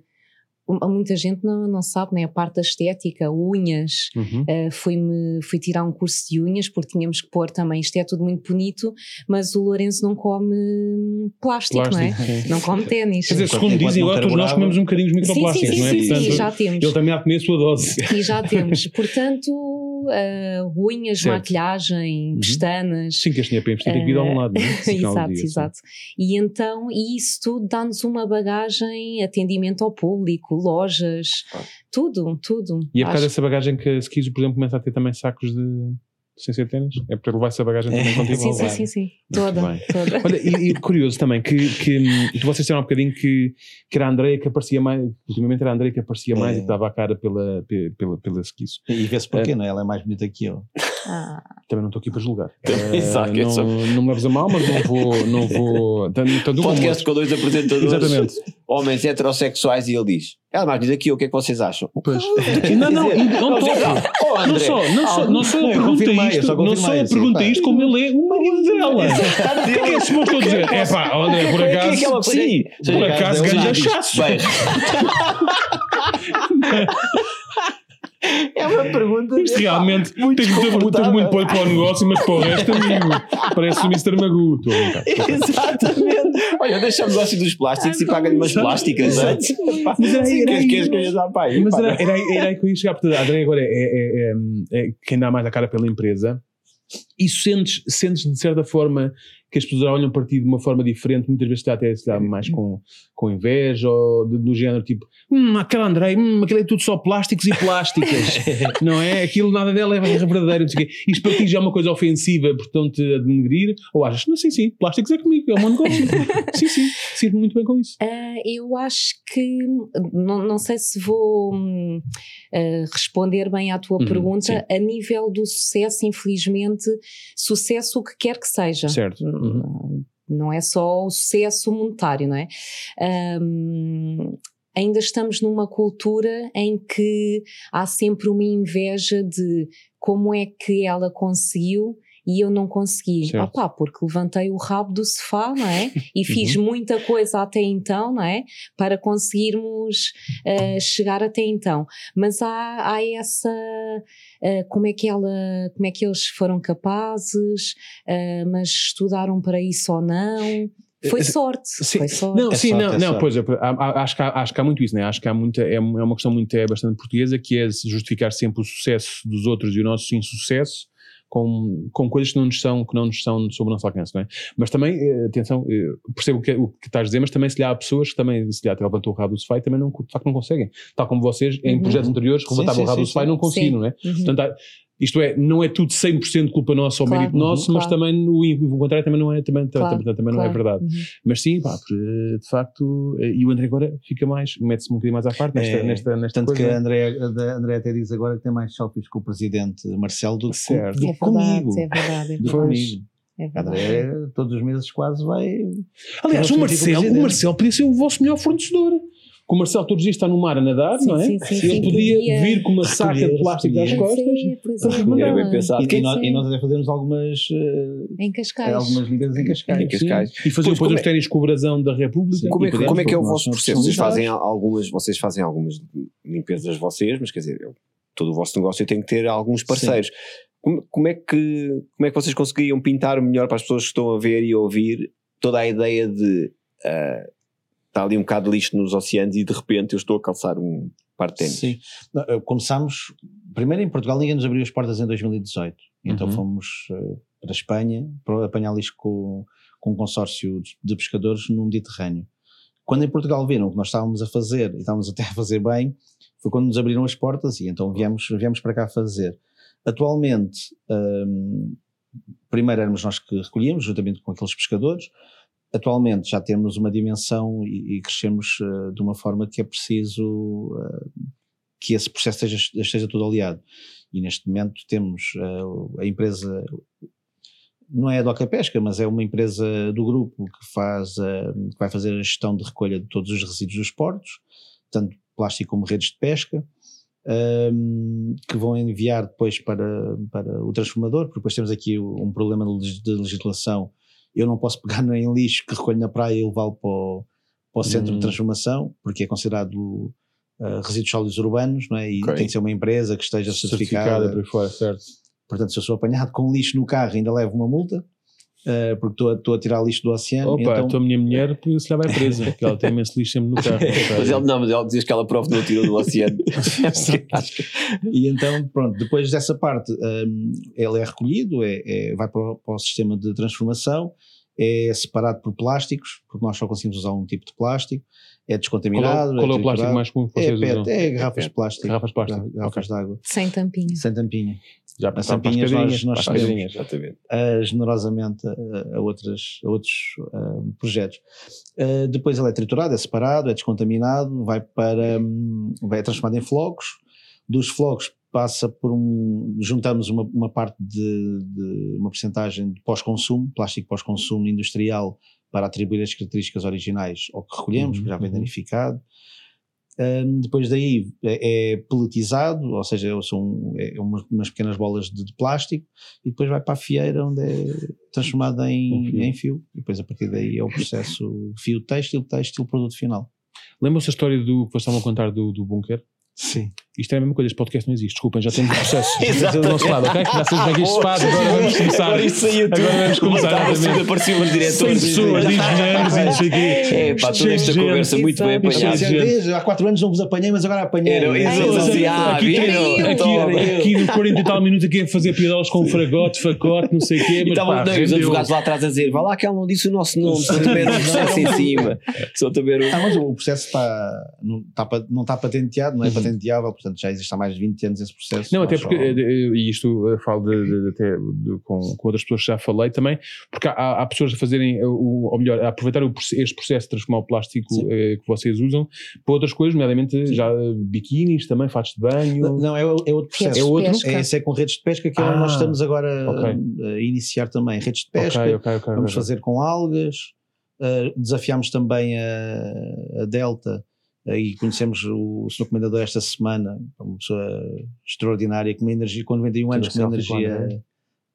Muita gente não, não sabe, né? A parte da estética, unhas, Uhum. Uh, fui-me, fui tirar um curso de unhas porque tínhamos que pôr também, isto é tudo muito bonito, mas o Lourenço não come hum, plástico, não é? Plástico, sim. Não come ténis. Quer dizer, segundo dizem agora, todos nós comemos um bocadinho de sim, sim, microplásticos, sim, não é? sim, sim, Portanto, já temos. ele também há de comer a sua dose. E já temos. Portanto, uh, unhas, Certo. maquilhagem, Uhum. pestanas. Sim, que este dinheiro para investir tem que vir de algum lado, não é? Ao exato, dia, sim. exato. E então, e isso tudo dá-nos uma bagagem, atendimento ao público, lojas, tudo, tudo. E é por causa dessa bagagem que a Skizo, por exemplo, começa a ter também sacos de sem ser ténis? É para levar essa bagagem também É. contigo? Sim, sim, Vai. sim, sim. Toda, toda. Olha, e, e curioso também que, que hum, vocês disseram há um bocadinho que, que era a Andreia que aparecia mais, ultimamente era a Andreia que aparecia mais É. e que dava a cara pela, pe- pela, pela Skizo. E vê-se porquê, não é? Ela é mais bonita que eu. Ah, Também não estou aqui para julgar. Exato, é só- não, não me leves a mal, mas não vou. Não vou tanto, tanto Podcast com dois apresentadores. Exatamente. homens heterossexuais e ele diz: ela mais diz aqui o que é que vocês acham? Pois. Não, não, não Não, toca. oh, Não só, não só, não só Não, eu pergunta isto, só não só confirmei, sim, pergunta isto, como ele é o marido dela. O que é que é suposto eu dizer? É pá, André, por É que é acaso, sim, por acaso Por diz, chasso. É uma pergunta. Isto realmente muito tens muito, tens muito para o negócio, mas para o resto, amigo, parece o Mr. Magoo. Exatamente. Olha, deixa o negócio dos plásticos e paga-lhe umas plásticas antes. Mas era aí, Queres que eu para aí? Mas era, era, aí- que eu ia chegar, portanto, a André agora é, é, é, é quem dá mais a cara pela empresa e sentes, sentes de certa forma que as pessoas olham para ti de uma forma diferente, muitas vezes está até se dá mais com, com inveja ou de- do género tipo, hum, aquele André, hum, aquele é tudo só plásticos e plásticas, não é? Aquilo nada dela é verdadeiro, não sei o quê. Isto para ti já é uma coisa ofensiva, portanto, a denegrir, ou achas, não, sim, sim, plásticos é comigo, é o meu negócio. sim, sim, sinto muito bem com isso. Ah, eu acho que não, não sei se vou hum, ah, responder bem à tua Uhum, pergunta. sim. A nível do sucesso, infelizmente, sucesso o que quer que seja. Certo. Uhum. Não é só o sucesso monetário, não é? Hum, ainda estamos numa cultura em que há sempre uma inveja de como é que ela conseguiu e eu não consegui. Certo. Opá, porque levantei o rabo do sofá, não é? E fiz muita coisa até então, não é? Para conseguirmos eh, chegar até então. Mas há, há essa eh, como é que ela, como é que eles foram capazes, eh, mas estudaram para isso ou não? Foi sorte, Sim. foi sorte. Não, É sim, sorte, não, é não pois é, acho, que há, acho que há muito isso, né? acho que há muita, é, uma é uma questão muito, é bastante portuguesa, que é se justificar sempre o sucesso dos outros e o nosso insucesso com, com coisas que não nos são, que não nos são sobre o nosso alcance, não é? Mas também, eh, atenção, eh, percebo o que, o que estás a dizer, mas também se lhe há pessoas que também, se lhe há levantou o rabo do sofá e também não, de facto não conseguem, tal como vocês em Uhum. projetos anteriores levantavam o rabo do sofá e não conseguiram, não é? Uhum. Portanto, há- isto é, não é tudo 100% culpa nossa ou Claro, mérito nosso, uhum, mas claro. também o, o contrário também não é, também, Claro, também, também não é verdade. Uhum. Mas sim, pá, porque, de facto, eh, e o André agora fica mais, mete-se um bocadinho mais à parte nesta, É, nesta, nesta Tanto coisa. que a André, a André até diz agora que tem mais selfies com o presidente Marcelo do que, É que comigo. verdade, é verdade, é verdade. comigo. É verdade. André todos os meses quase vai. Aliás, o Marcelo, o. Marcelo podia ser o vosso melhor fornecedor. Que o Marcelo todos os dias está no mar a nadar, Sim, não é? sim, sim, Ele sim, podia, podia vir com uma saca de plástico às costas. Sim, é. Era Era bem pensado. E, e nós, e nós até fazemos algumas, eh, Em Cascais. algumas ligas em Cascais. Em Cascais. E Pois, depois os é- ténis com o brasão da República. Como é, E que- como é que é o vosso processo? Vocês fazem algumas, vocês fazem algumas limpezas vocês, mas quer dizer, eu- todo o vosso negócio tem que ter alguns parceiros. Como, como é que, como é que vocês conseguiam pintar melhor para as pessoas que estão a ver e a ouvir toda a ideia de ah, está ali um bocado de lixo nos oceanos e de repente eu estou a calçar um par de ténis? Sim. Eh, Começámos, primeiro em Portugal, ninguém nos abriu as portas em 2018. Então Uhum. fomos eh, para a Espanha para apanhar lixo com, com um consórcio de, de pescadores no Mediterrâneo. Quando em Portugal viram o que nós estávamos a fazer e estávamos até a fazer bem, foi quando nos abriram as portas e então viemos, viemos para cá fazer. Atualmente, hum, primeiro éramos nós que recolhíamos, juntamente com aqueles pescadores. Atualmente já temos uma dimensão e, e crescemos eh, de uma forma que é preciso eh, que esse processo esteja, esteja todo aliado. E neste momento temos eh, a empresa, não é a Doca Pesca, mas é uma empresa do grupo que, faz, que vai fazer a gestão de recolha de todos os resíduos dos portos, tanto plástico como redes de pesca, ehm, que vão enviar depois para, para o transformador, porque depois temos aqui um problema de legislação. Eu não posso pegar em lixo que recolho na praia e levá-lo para o, para o centro Hum. de transformação, porque é considerado uh, resíduos sólidos urbanos, não é? E Ok. tem que ser uma empresa que esteja certificada certificada. por aí fora, certo. Portanto, se eu sou apanhado com lixo no carro, ainda levo uma multa, uh, porque estou a, tirar lixo do oceano. Opa, então, então a minha mulher se lá vai presa, porque ela tem imenso lixo sempre no carro. Mas ele, não, mas ele diz que ela prova não tirou do oceano. E então, pronto, depois dessa parte, um, ele é recolhido, é, é- vai para o, para o sistema de transformação, é separado por plásticos, porque nós só conseguimos usar um tipo de plástico, é Qual é, descontaminado. qual é o plástico mais comum que É, vocês PET, usam? é garrafas de plástico. Garrafas de plástico, Garrafas de água. Sem tampinha. Sem tampinha. Já para, As para as tampinhas nós- nós uh, generosamente a, a outras, a outros uh, projetos. Uh, depois ele é triturado, é separado, é descontaminado, vai para hum, vai transformado em flocos. Dos flocos passa por um juntamos uma, uma parte de, de uma porcentagem de pós-consumo, plástico pós-consumo industrial para atribuir as características originais ao que recolhemos, Uhum, que já vem uhum. danificado. Hum, depois daí é, é pelletizado, ou seja, são é umas, umas pequenas bolas de, de plástico, e depois vai para a fieira onde é transformado em, Um fio. em fio. E depois a partir daí é o processo fio têxtil, têxtil, produto final. Lembram-se a história do que vocês estavam a contar do, do bunker? Sim. Isto é a mesma coisa, este podcast não existe, desculpem, já temos o processo. Exato. do nosso lado, ok? Já sabemos é que isto se faz, agora vamos começar. Agora isso saiu tudo. Agora vamos começar. Exatamente. tudo, apareciam os 100 diretores. pessoas, de engenheiros e não sei o quê. É, pá, toda esta gente. conversa muito bem apanhada. Há quatro anos não vos apanhei, mas agora apanhei. Era- É, assim, ah, aqui, aqui no 40 e tal minutos aqui a fazer piadolas com fagote, facote, não sei o quê, E mas estavam os advogados lá atrás a dizer: vá lá que ela não disse o nosso nome, só também um processo em cima. Só também um. Ah, mas o processo está, não, está, não está patenteado, não é patenteável, portanto já existe há mais de 20 anos esse processo. Não, até porque, eh, eh, e isto eu falo de, de- de- até de- com, com outras pessoas que já falei também, porque há, há pessoas a fazerem, eh, o, ou melhor, a aproveitar o este processo de transformar o plástico Sim. eh, que vocês usam para outras coisas, nomeadamente já eh, biquínis também, fatos de banho. Não, não, é, é outro processo. É outro? É, esse é com redes de pesca que é onde Ah, nós estamos agora ok. a, a iniciar também. Redes de pesca, ok, ok, ok. vamos fazer com algas, uh, desafiámos também a, a Delta e conhecemos o Sr. Comendador esta semana, uma pessoa extraordinária, com uma energia, com 91 anos, com Tirou uma o energia.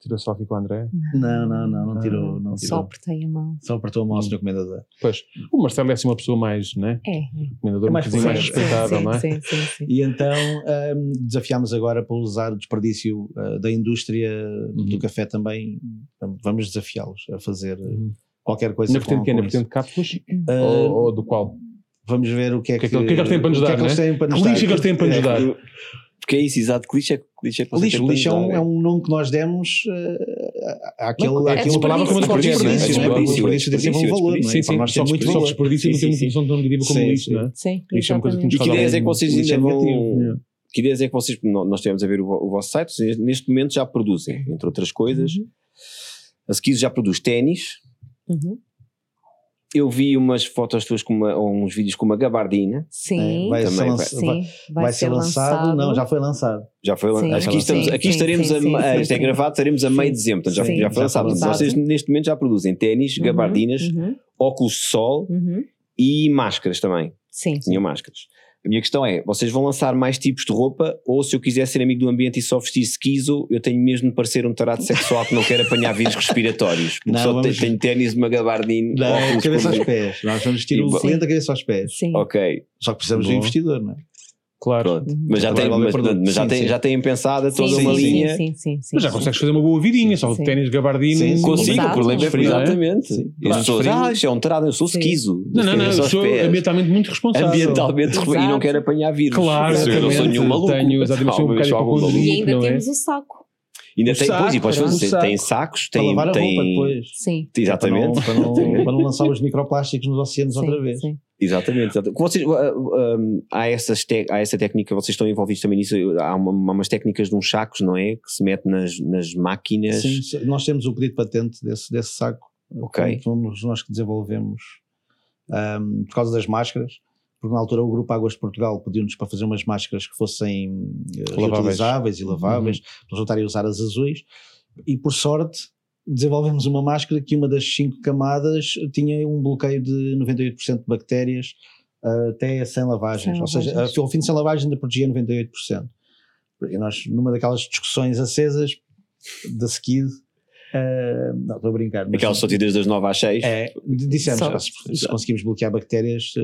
Tirou selfie com o André? Não, não, não, não tirou. Não Só apertei a mão. Só apertou a mão ao Hum. Sr. Comendador. Pois, o Marcelo é assim uma pessoa mais, né? É. Comendador É mais um bocadinho mais respeitável, não é? sim, sim, sim. E então um, desafiámos agora para usar o desperdício uh, da indústria Uhum. do café também. Vamos desafiá-los a fazer uh, Uhum. qualquer coisa. Na vertente que é? Na vertente de cápsulas? Uh, ou, ou do qual? Vamos ver o que é que que, é que- o que é que eles têm para nos o que é dar, que eles né? têm para Que nos lixo dar. é que eles têm para nos É, dar? Porque é isso, exato. Que lixo é que lixo é que lixo, tem o para lixo é um, dar? é um nome que nós demos uh, àquele, Não, é àquele palavra como desperdício, desperdício, né? não é? Desperdício, tem sempre um valor, não é? Sim, sim, Para nós só, tem muito só valor. desperdício não Sim, tem uma definição tão negativa como lixo, não é? Sim, Lixo é uma coisa que nos E que ideias é que vocês Lixo é ainda vão. Que ideias é que vocês. nó- Nós estivemos a ver o, vo- o vosso site, vocês neste momento já produzem, entre outras coisas. A Skizz já produz ténis. Eu vi umas fotos tuas com uma, ou uns vídeos com uma gabardina. Sim, É, vai, ser Também lança- vai- sim. vai, vai ser lançado. Não, já foi lançado. Já foi Sim, aqui, sim, estamos, aqui sim, estaremos sim, a, sim, a- sim, isto é gravado, estaremos a meio de dezembro, portanto já, já foi já lançado. lançado. Vocês neste momento já produzem ténis, Uhum, gabardinas, uhum, óculos de sol uhum. e máscaras também. Sim. Tinham máscaras. A minha questão é: vocês vão lançar mais tipos de roupa ou se eu quiser ser amigo do ambiente e só vestir esquizo, eu tenho mesmo de parecer um tarado sexual que não quer apanhar vírus respiratórios? Porque Não, só vamos- tenho ténis, uma gabardina, Da óculos. cabeça aos pés. Nós vamos vestir E o cliente da cabeça aos pés. Sim. Ok, Só que precisamos de Bom. um investidor, não é? Claro. pronto. Uhum. Mas já, tem, vale mas, mas já, Sim, tem, sim. já têm pensada Sim, toda sim, uma sim, linha. Sim, sim, sim. Mas já consegues fazer uma boa vidinha, só Sim. ténis gabardino. Sim, Consigo, Exato. o problema é Frio, é? exatamente. Sim. E as Claro, pessoas, ah, isto é um tarado, eu sou esquizo. Não, não, não, eu sou pés. ambientalmente muito responsável. ambientalmente Exato. e não quero apanhar vírus. Claro, eu, não sou nenhum maluco. Tenho, exatamente, sou um algum hipocondríaco. E ainda é? temos o saco. Ainda O tem, saco, pois, e podes pronto, fazer, o saco. tem sacos, Para tem, lavar a tem roupa depois. Sim. Exatamente. Para não, para não, para não lançar os microplásticos nos oceanos outra sim, vez. sim. Exatamente. exatamente. Vocês, uh, um, há, essas te- há essa técnica, vocês estão envolvidos também nisso. Há uma- umas técnicas de uns sacos, não é? Que se mete nas, nas máquinas. Sim, nós temos o pedido patente desse, desse saco. Ok. Fomos nós que desenvolvemos ahm, por causa das máscaras. Porque na altura o Grupo Águas de Portugal pediu-nos para fazer umas máscaras que fossem eh, Laváveis. reutilizáveis e laváveis, para voltarem a usar as azuis. E por sorte desenvolvemos uma máscara que uma das cinco camadas tinha um bloqueio de 98% de bactérias ah, até sem lavagens. Sem Ou seja, lavagens. ao fim de sem lavagem ainda protegia 98%. E nós, numa daquelas discussões acesas da Skid, não, estou a brincar. Aquelas sortidas das 9 às 6. é, dissemos, Só- se, se conseguimos bloquear bactérias, eh,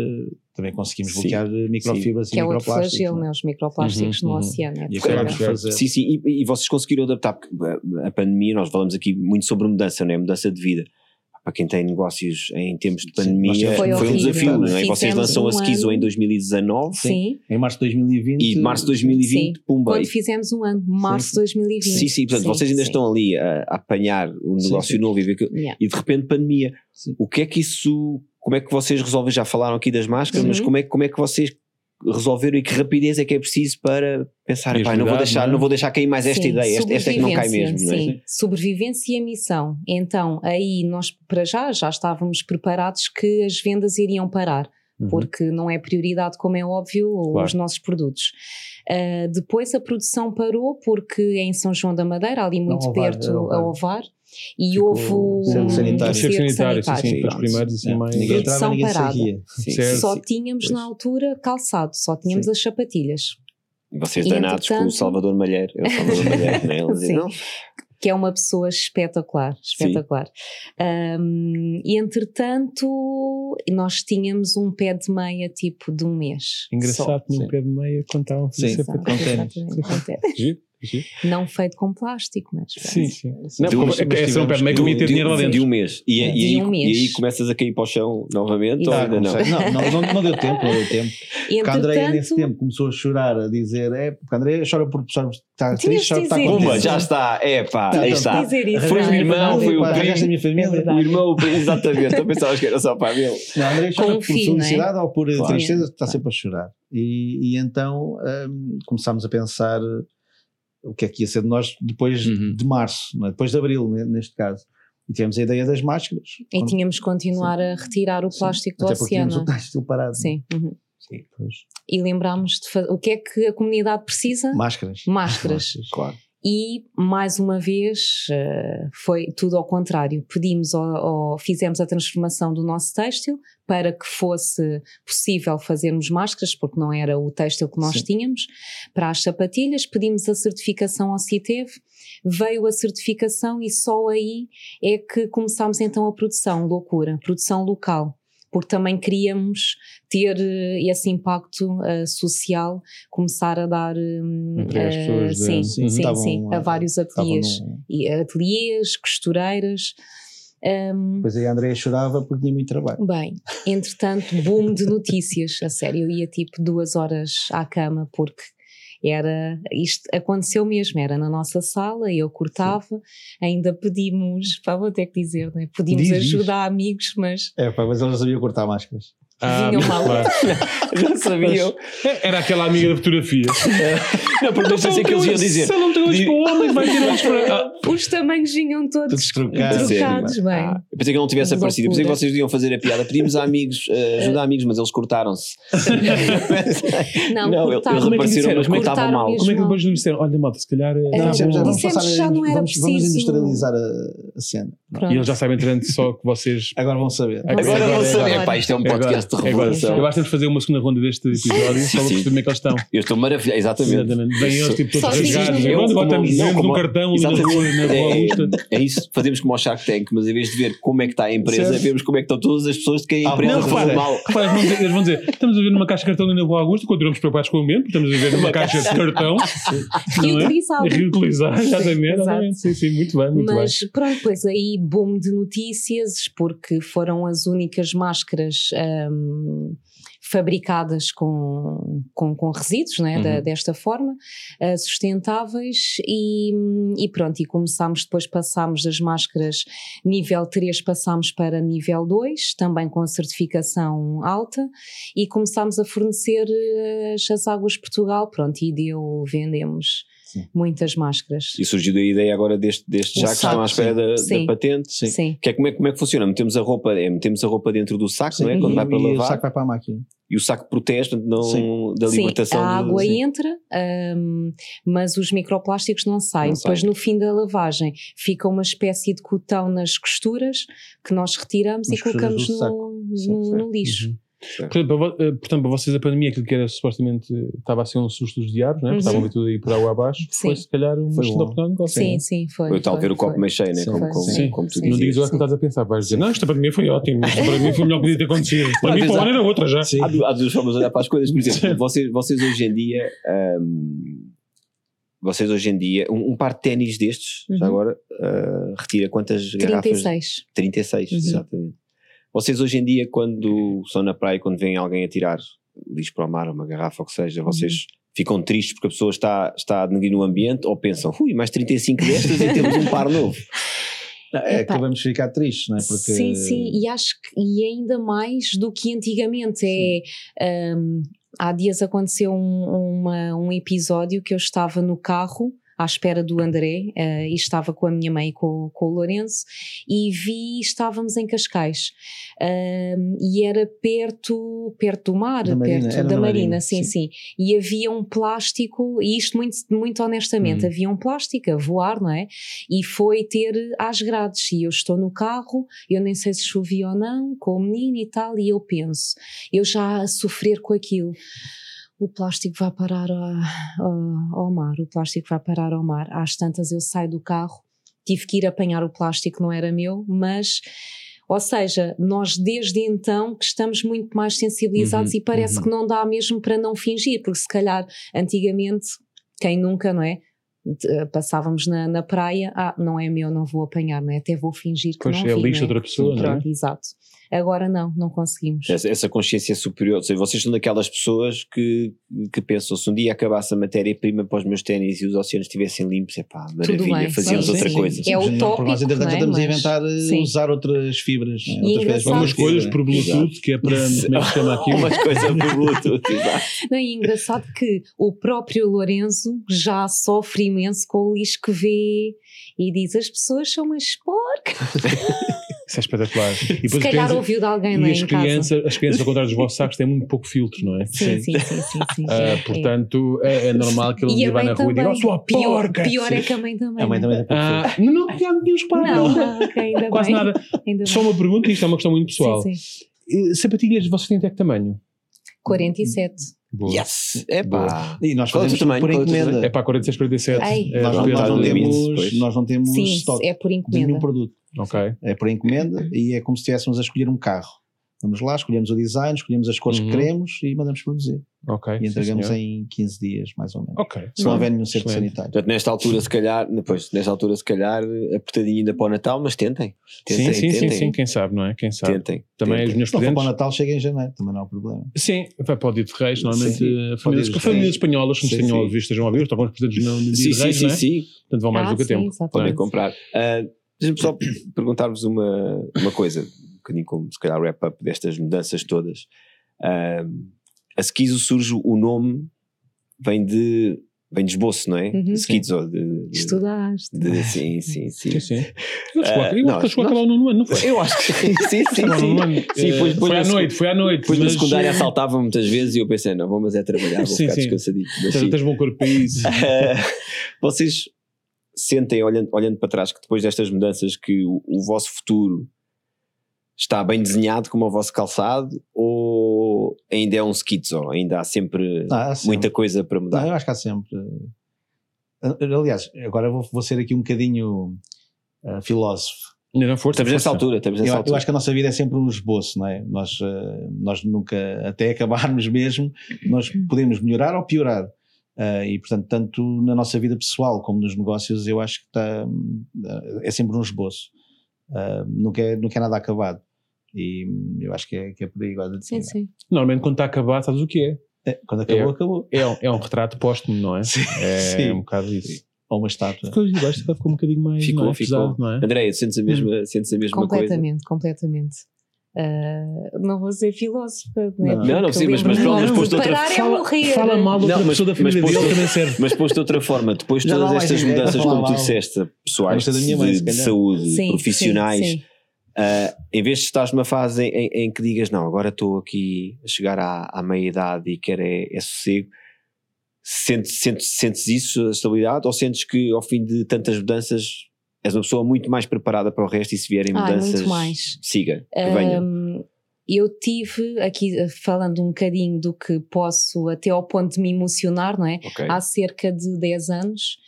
também conseguimos Sim. bloquear eh, microfibras Que e é outro microplásticos. flagelo, não é? né? Os microplásticos Uhum, no uhum. oceano. É E fazer. Sim, sim, e, e vocês conseguiram adaptar, porque a, a pandemia, nós falamos aqui muito sobre mudança, não é? Mudança de vida. Para quem tem negócios em tempos de Sim, pandemia, foi, Foi um desafio, não é? E vocês lançam a um Skizo ano- em 2019 Sim. Em março de 2020. e março de 2020, pumba. Quando fizemos um ano, março de 2020. Sim, sim, portanto, vocês ainda sim. estão ali a, a apanhar o Sim, negócio sim. novo e, ver que- Yeah. e de repente pandemia. Sim. O que é que isso, como é que vocês resolvem? Já falaram aqui das máscaras, mas como é, como é que vocês resolveram e que rapidez é que é preciso para pensar, pá, não vou deixar, não é? não vou deixar cair mais esta Sim, ideia, esta, esta é que não cai mesmo, não é? Sim, sobrevivência e missão. Então, aí nós, para já, já estávamos preparados que as vendas iriam parar. Uhum. porque não é prioridade, como é óbvio, Claro. os nossos produtos. Ah, depois a produção parou porque é em São João da Madeira, ali muito Ovar, perto, é a Ovar, E Ficou houve um centro sanitário. Cerco cerco sanitário, sim, sim, sanitário. para os primários, assim, É, mais. Ninguém entrava, ninguém parada. saía. Sim. Certo. Só tínhamos Pois. na altura calçado, só tínhamos Sim. as sapatilhas. E vocês E, danados com o entretanto- Salvador Malheiro. Era o Salvador Malheiro, não é? Ele dizia, Sim. não, que é uma pessoa espetacular, espetacular. Um, e entretanto, nós tínhamos um pé de meia tipo de um mês. Engraçado, Sim. num pé de meia contavam Sim. sempre. Com ténis. giro. Não feito com plástico, mas Sim, sim. Não, De um- porque é só um pé de meia que de, ter de- dinheiro lá de dentro. um mês. E, e, De aí, um e aí mês. começas a cair para o chão novamente ou ainda não? Não, não, não, não deu tempo, não deu tempo. E Porque a Andréia nesse tempo começou a chorar, a dizer, é, porque a Andréia chora por chora, está triste, chora, de está. Pumba, já está. É pá, Não, aí não, está. isso. Foi o é irmão, foi o a minha É família. O irmão, exatamente. Eu pensava que era só para ele. Não, a Andréia chora por é? felicidade ou por tristeza, está sempre a chorar. E, e então hum, começámos a pensar o que é que ia ser de nós depois Uhum. de março, não é? depois de abril, ne- neste caso. E tivemos a ideia das máscaras. E tínhamos que continuar a retirar o Sim, plástico do Até porque oceano. o têxtil parado. Sim. uhum. Pois. E lembrámos de fazer. O que é que a comunidade precisa? Máscaras. Máscaras. Claro. E mais uma vez eh, foi tudo ao contrário. Pedimos ao- fizemos a transformação do nosso têxtil para que fosse possível fazermos máscaras, porque não era o têxtil que nós Sim. tínhamos, para as sapatilhas. Pedimos a certificação ao CITEV, veio a certificação e só aí é que começámos então a produção, loucura, produção local. Porque também queríamos ter eh, esse impacto eh, social, começar a dar Entre as eh, pessoas da- sim, Sim, sim, estavam, sim, a vários ateliês, no- e ateliês, costureiras. Hum, Depois aí a Andréia chorava porque tinha muito trabalho. bem, entretanto, boom de notícias, a sério, eu ia tipo duas horas à cama porque era, isto aconteceu mesmo, era na nossa sala, eu cortava, ainda pedimos, pá, vou ter que dizer, né? pedimos Diz, diz. ajuda a amigos, mas É, pá, mas ela não sabia cortar máscaras. Ah, mal. claro. Já sabiam. Era aquela amiga da fotografia. Não, porque deixa ser que eles iam dizer. Se ela não tem olhos para homens, vai ter olhos para. Os tamanhos vinham todos Todos trocados. trocados, bem. Ah, eu pensei que ele não tivesse Loucura. aparecido. Eu pensei que vocês iam fazer a piada. Pedimos a amigos, eh, ajuda a amigos, mas eles cortaram-se. Não, Não, cortaram. eles é apareceram, mas Como é cortaram mal. Como é que depois nos disseram? Olha, malta, se calhar. eh, É, Dissemos, bom. já vamos passar que já não era vamos, vamos preciso. industrializar a, a cena. Pronto. E eles já sabem, entretanto, só que vocês. Agora vão saber. Agora vão saber. agora. Pá, isto é um Agora, podcast de agora. revelação. Eu acho que temos fazer uma segunda ronda deste episódio só para perceber como é que eles estão. Eu estou maravilhado, exatamente. Exatamente. Vêm eles tipo todos rasgados. Agora não, dentro do cartão ali na rua, na. É, é isso, fazemos como ao Shark Tank, mas em vez de ver como é que está a empresa, Certo. vemos como é que estão todas as pessoas de quem a Ah, empresa repara, mal. eles vão dizer- eles vão dizer: estamos a ver numa caixa de cartão ali na Rua Augusta, continuamos preocupados com o ambiente, estamos a ver numa caixa de cartão. não é? É Reutilizar, exatamente. Sim, sim, muito bem, muito Mas pronto, pois aí boom de notícias, porque foram as únicas máscaras fabricadas com, com, com resíduos, né, da- Uhum. desta forma, ah, sustentáveis, e, e pronto, e começámos, depois passámos das máscaras nível 3, passámos para nível 2, também com a certificação alta, e começámos a fornecer eh, as, as águas de Portugal, pronto, e deu, vendemos Sim. muitas máscaras. E surgiu a ideia agora deste, deste já que estão à espera da, da sim. patente. Sim. Sim. Que é, como, é, como é que funciona? Metemos a roupa, é, metemos a roupa dentro do saco, não é? Sim, Quando e- vai para e o lavar. saco vai para a máquina. E o saco protege não, Sim. da Sim, libertação a do- água sim. entra, hum, mas os microplásticos não saem. Não Depois, saem. no fim da lavagem, fica uma espécie de cotão nas costuras que nós retiramos e colocamos do no, Sim, no- sim. no lixo. Portanto para, vo- eh, portanto, para vocês a pandemia, aquilo que era supostamente estava a ser um susto dos diabos, né? Uhum. Estavam a ver tudo aí por água abaixo, Sim. foi se calhar um Foi excelente bom. oportunidade de negócio. Sim, sim, foi. Ou tal foi, ver o copo foi. meio cheio, né? Sim, como, foi, como, sim. como tu Sim, Não digas agora que estás a pensar, vais dizer, não, esta pandemia foi ótima, esta para mim foi o melhor que podia ter acontecido. Para mim, para o ano era outra já. Sim. Há, du- há duas formas de olhar para as coisas. Por exemplo, vocês, vocês hoje em dia. hum, vocês hoje em dia, um, um par de ténis destes, já Uhum. agora, ah, retira quantas garrafas? 36. 36, Uhum. exatamente. Vocês hoje em dia, quando são na praia, quando vem alguém a tirar lixo para o mar, uma garrafa, ou que seja, vocês Uhum. ficam tristes porque a pessoa está, está a denegrir no ambiente ou pensam, ui, mais 35 destas e temos um par novo. Não, É Epá. que vamos ficar tristes, não é? Porque Sim, sim, e acho que e ainda mais do que antigamente. É, hum, há dias aconteceu um, uma- um episódio que eu estava no carro à espera do André uh, e estava com a minha mãe e com, com o Lourenço e vi, estávamos em Cascais uh, e era perto, perto do mar, Da Marina, perto era da na Marina, Marina, sim, sim. sim, e havia um plástico, e isto muito, muito honestamente, Hum. havia um plástico a voar, não é? E foi ter às grades, e eu estou no carro, eu nem sei se chovia ou não, com o menino e tal, e eu penso, eu já a sofrer com aquilo. O plástico vai parar a- a- ao mar, o plástico vai parar ao mar. Às tantas eu saio do carro, tive que ir apanhar o plástico, não era meu, mas. Ou seja, nós desde então que estamos muito mais sensibilizados Uhum, e parece uhum. que não dá mesmo para não fingir, porque se calhar antigamente, quem nunca, não é? De- Passávamos na, na praia, ah, não é meu, não vou apanhar, não é? Até vou fingir que Pois não é vi, lixo não de outra pessoa, não é? Exato. Agora não, não conseguimos. Essa, essa consciência superior, ou seja, vocês são daquelas pessoas que, que pensam, se um dia acabasse a matéria-prima para os meus ténis e os oceanos estivessem limpos, é pá, maravilha, bem, fazíamos sim, outra sim. coisa. É Por utópico, nós, entretanto, não é? estamos a inventar eh, sim. usar outras fibras. Né? E outras Umas de coisas por Bluetooth, que é para. Como é que chama aquilo? Umas coisas por Bluetooth. Não, e é engraçado que o próprio Lourenço já sofre imenso com o lixo que vê e diz as pessoas são umas porcas. Isso é espetacular. E Se depois calhar pensa- ouviu de alguém não E é, as em casa. crianças, as crianças, ao contrário dos vossos sacos, têm muito pouco filtros, não é? Sim, sim, sim, sim. sim. Ah, É, é. portanto, é, é normal que ele um vá na rua e diga: Oh, sua pior, porca! pior é que a mãe também. A mãe não é? também tem pouco Ah, não, não, já não tínhamos parado. Não, ok, ainda Quase bem. nada. Ainda Só uma pergunta, isto é uma questão muito pessoal. Sim, sim. Sapatilhas, vocês têm até que tamanho? 47. Boa. Yes! É pá! E nós é fazemos tamanho? por é encomenda. É para 46, 47. Ai. É, nós, não- nós não temos, nós não temos Sim, estoque é por de nenhum encomenda. produto. Ok. É por encomenda e é como se estivéssemos a escolher um carro. Vamos lá, escolhemos o design, escolhemos as cores Uhum. que queremos e mandamos produzir. Ok. E sim, entregamos em 15 dias, mais ou menos. Ok. Se não houver nenhum cerco sanitário. Portanto, nesta altura, se calhar, depois, nesta altura, se calhar, apertadinho ainda para o Natal, mas tentem. Tentem, Sim, sim, sim, tentem. sim. Quem sabe, não é? Quem sabe. Tentem. Também tentem. os meus Se não for para o. Natal, chega em janeiro, também não há problema. Sim, vai para o dia de Reis. Normalmente, Sim. eh, famílias, espanholas, que nos Sim, tenham sim. ouvido, estejam a ouvir, estão com os presentes no, dia Sim, de sim, Reis, sim, não é? sim. Portanto, vão mais Ah, do que a sim, tempo. exatamente. Podem comprar. Ah, Deixa-me só perguntar-vos uma, uma coisa, um bocadinho como se calhar wrap-up destas mudanças todas. Ah, a Skizo surge, o nome vem de, vem de esboço, não é? Uhum. Skizo, de, de, Estudaste. de- sim, sim, sim. Sim, sim. Eu acho que Ah, eu nós- acho que chegou a acabar o nono ano, não foi? Eu acho que sim, sim, sim. Sim. Sim, Eh, depois- depois foi na à noite, foi à noite. Depois na mas, secundária eh, assaltavam muitas vezes e eu pensei, não, vou mas é trabalhar, vou Sim, ficar sim. descansadinho. Mas Tens, sim. tens bom corpo para isso. Ah, vocês sentem, olhando, olhando para trás, que depois destas mudanças, que o, o vosso futuro está bem desenhado como o vosso calçado ou ainda é um schizo? Ainda há sempre Ah, há sempre. muita coisa para mudar? Não, eu acho que há sempre. eh, Aliás, agora vou, vou ser aqui um bocadinho eh, filósofo. Ainda não força. estamos nessa altura, estamos Eu, nessa eu altura. acho que a nossa vida é sempre um esboço, não é? Nós, eh, nós nunca, até acabarmos mesmo, nós podemos melhorar ou piorar. Eh, e portanto, tanto na nossa vida pessoal como nos negócios, eu acho que está, é sempre um esboço. Eh, nunca, é, nunca é nada acabado. E hum, eu acho que é, que é por aí agora. Sim, sim. Normalmente quando está acabado, sabes o que é? É, quando acabou, É. acabou. É, um- é um retrato póstumo, não é? Sim, É, sim. um bocado isso. Ou uma estátua. Ficou, eu acho que ficou um bocadinho mais Ficou, não é? ficou. pesado, não é? Andréia, sentes a mesma, sentes a mesma coisa? Completamente, completamente. Ah, não vou ser filósofa, né? Não. Porque Não, não, sim, mas- mas pronto, mas de posto outra- é Fala, fala mal de outra Não, mas- pessoa da família mas dele posto- também serve. Mas posto de outra forma, depois de todas não estas mudanças, como tu disseste, pessoais, de, de saúde, Sim, profissionais, ah, em vez de estás numa fase em, em- em que digas, não, agora estou aqui a chegar à, à meia-idade e quero é, é sossego, sentes, sentes, sentes isso, a estabilidade, ou sentes que ao fim de tantas mudanças és uma pessoa muito mais preparada para o resto e se vierem mudanças, siga, que. Hum, eu tive aqui eh, falando um bocadinho do que posso até ao ponto de me emocionar, não é? Ok. Há cerca de 10 anos.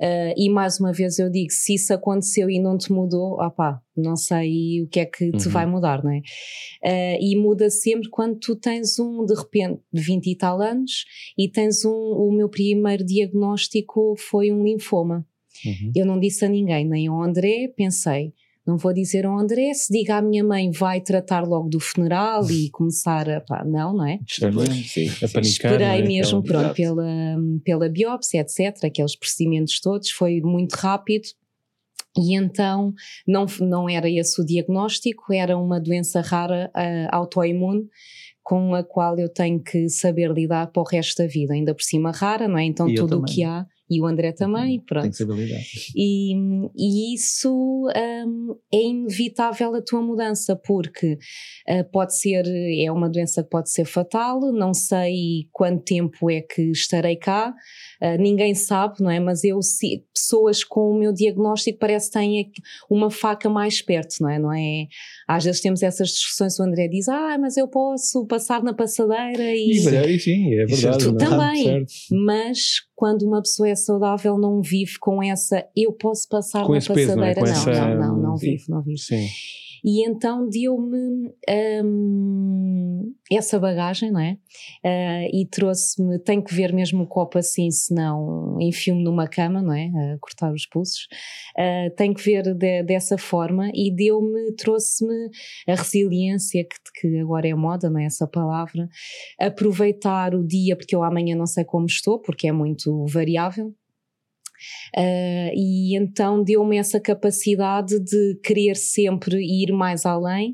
Eh, e mais uma vez eu digo, se isso aconteceu e não te mudou, opá, não sei o que é que te Uhum. vai mudar, não é? Eh, e muda sempre quando tu tens um, de repente, de 20 e tal anos e tens um, o meu primeiro diagnóstico foi um linfoma. Uhum. Eu não disse a ninguém, nem ao André, pensei, não vou dizer ao André, se diga à minha mãe vai tratar logo do funeral e começar a, pá, não, não é? Sim, A sim. panicar, Esperei é? mesmo, pronto, Exato. pela, pela biópsia, etc, aqueles procedimentos todos, foi muito rápido e então não, não era esse o diagnóstico, era uma doença rara ah, autoimune com a qual eu tenho que saber lidar para o resto da vida, ainda por cima rara, não é? Então E tudo o que há, E o André também, pronto. Tem que saber lidar. E, e isso hum, é inevitável a tua mudança, porque uh, pode ser, é uma doença que pode ser fatal, não sei quanto tempo é que estarei cá, uh, ninguém sabe, não é? Mas eu, se, pessoas com o meu diagnóstico parece que têm uma faca mais perto, não é? Não é? Às vezes temos essas discussões, o André diz, ah, mas eu posso passar na passadeira e... E, sim, é verdade. Tu é? também, Certo. mas quando uma pessoa é saudável não vive com essa eu posso passar Com na esse peso, não é? passadeira. Não, essa- não, não, não vive, não vive. Sim. E então deu-me hum, essa bagagem, não é? Ah, e trouxe-me, tenho que ver mesmo o copo assim, senão enfio-me numa cama, não é? A cortar os pulsos. Ah, tenho que ver de- dessa forma e deu-me, trouxe-me a resiliência, que, que agora é moda, não é? Essa palavra. Aproveitar o dia, porque eu amanhã não sei como estou, porque é muito variável. Uh, e então deu-me essa capacidade de querer sempre ir mais além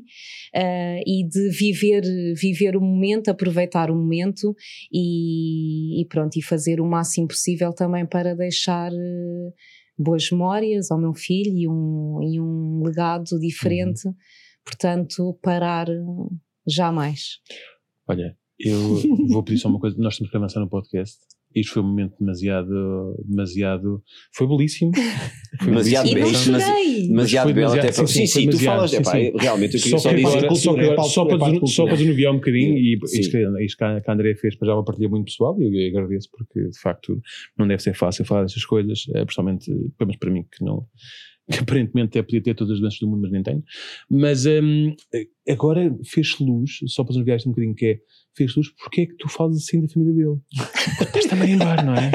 uh, e de viver, viver o momento, aproveitar o momento e, e pronto, e fazer o máximo possível também para deixar uh, boas memórias ao meu filho e um, e um legado diferente. Portanto, parar jamais. Olha, eu vou pedir só uma coisa. Nós temos que avançar no podcast. Isto foi um momento demasiado, demasiado, foi belíssimo. Foi Demasiado chorei! Demasiado belo até para. sim, Sim, tu falas. sim, epá, sim. eu- realmente eu queria Só, só dizer. agora, cultura, só, é para- só, é para, para só para um bocadinho, e isto, que- a André fez, mas já uma partilha muito pessoal, e eu agradeço porque de facto não deve ser fácil falar dessas coisas, eh, principalmente, pelo menos para mim, que não. Que aparentemente até podia ter todas as doenças do mundo, mas nem tenho. Mas hum, agora fez luz, só para desanuviar isto um bocadinho, que é fez luz, porque é que tu falas assim da família dele? Porque Estás-te a marimbar, não é?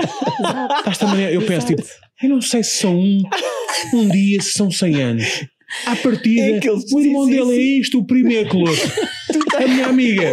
Estás-te a marimbar. Eu penso, tipo, eu não sei se são um, um dia, se são 100 anos. À partida, É o irmão sim, sim, dele é isto, o primeiro colosso. A minha amiga,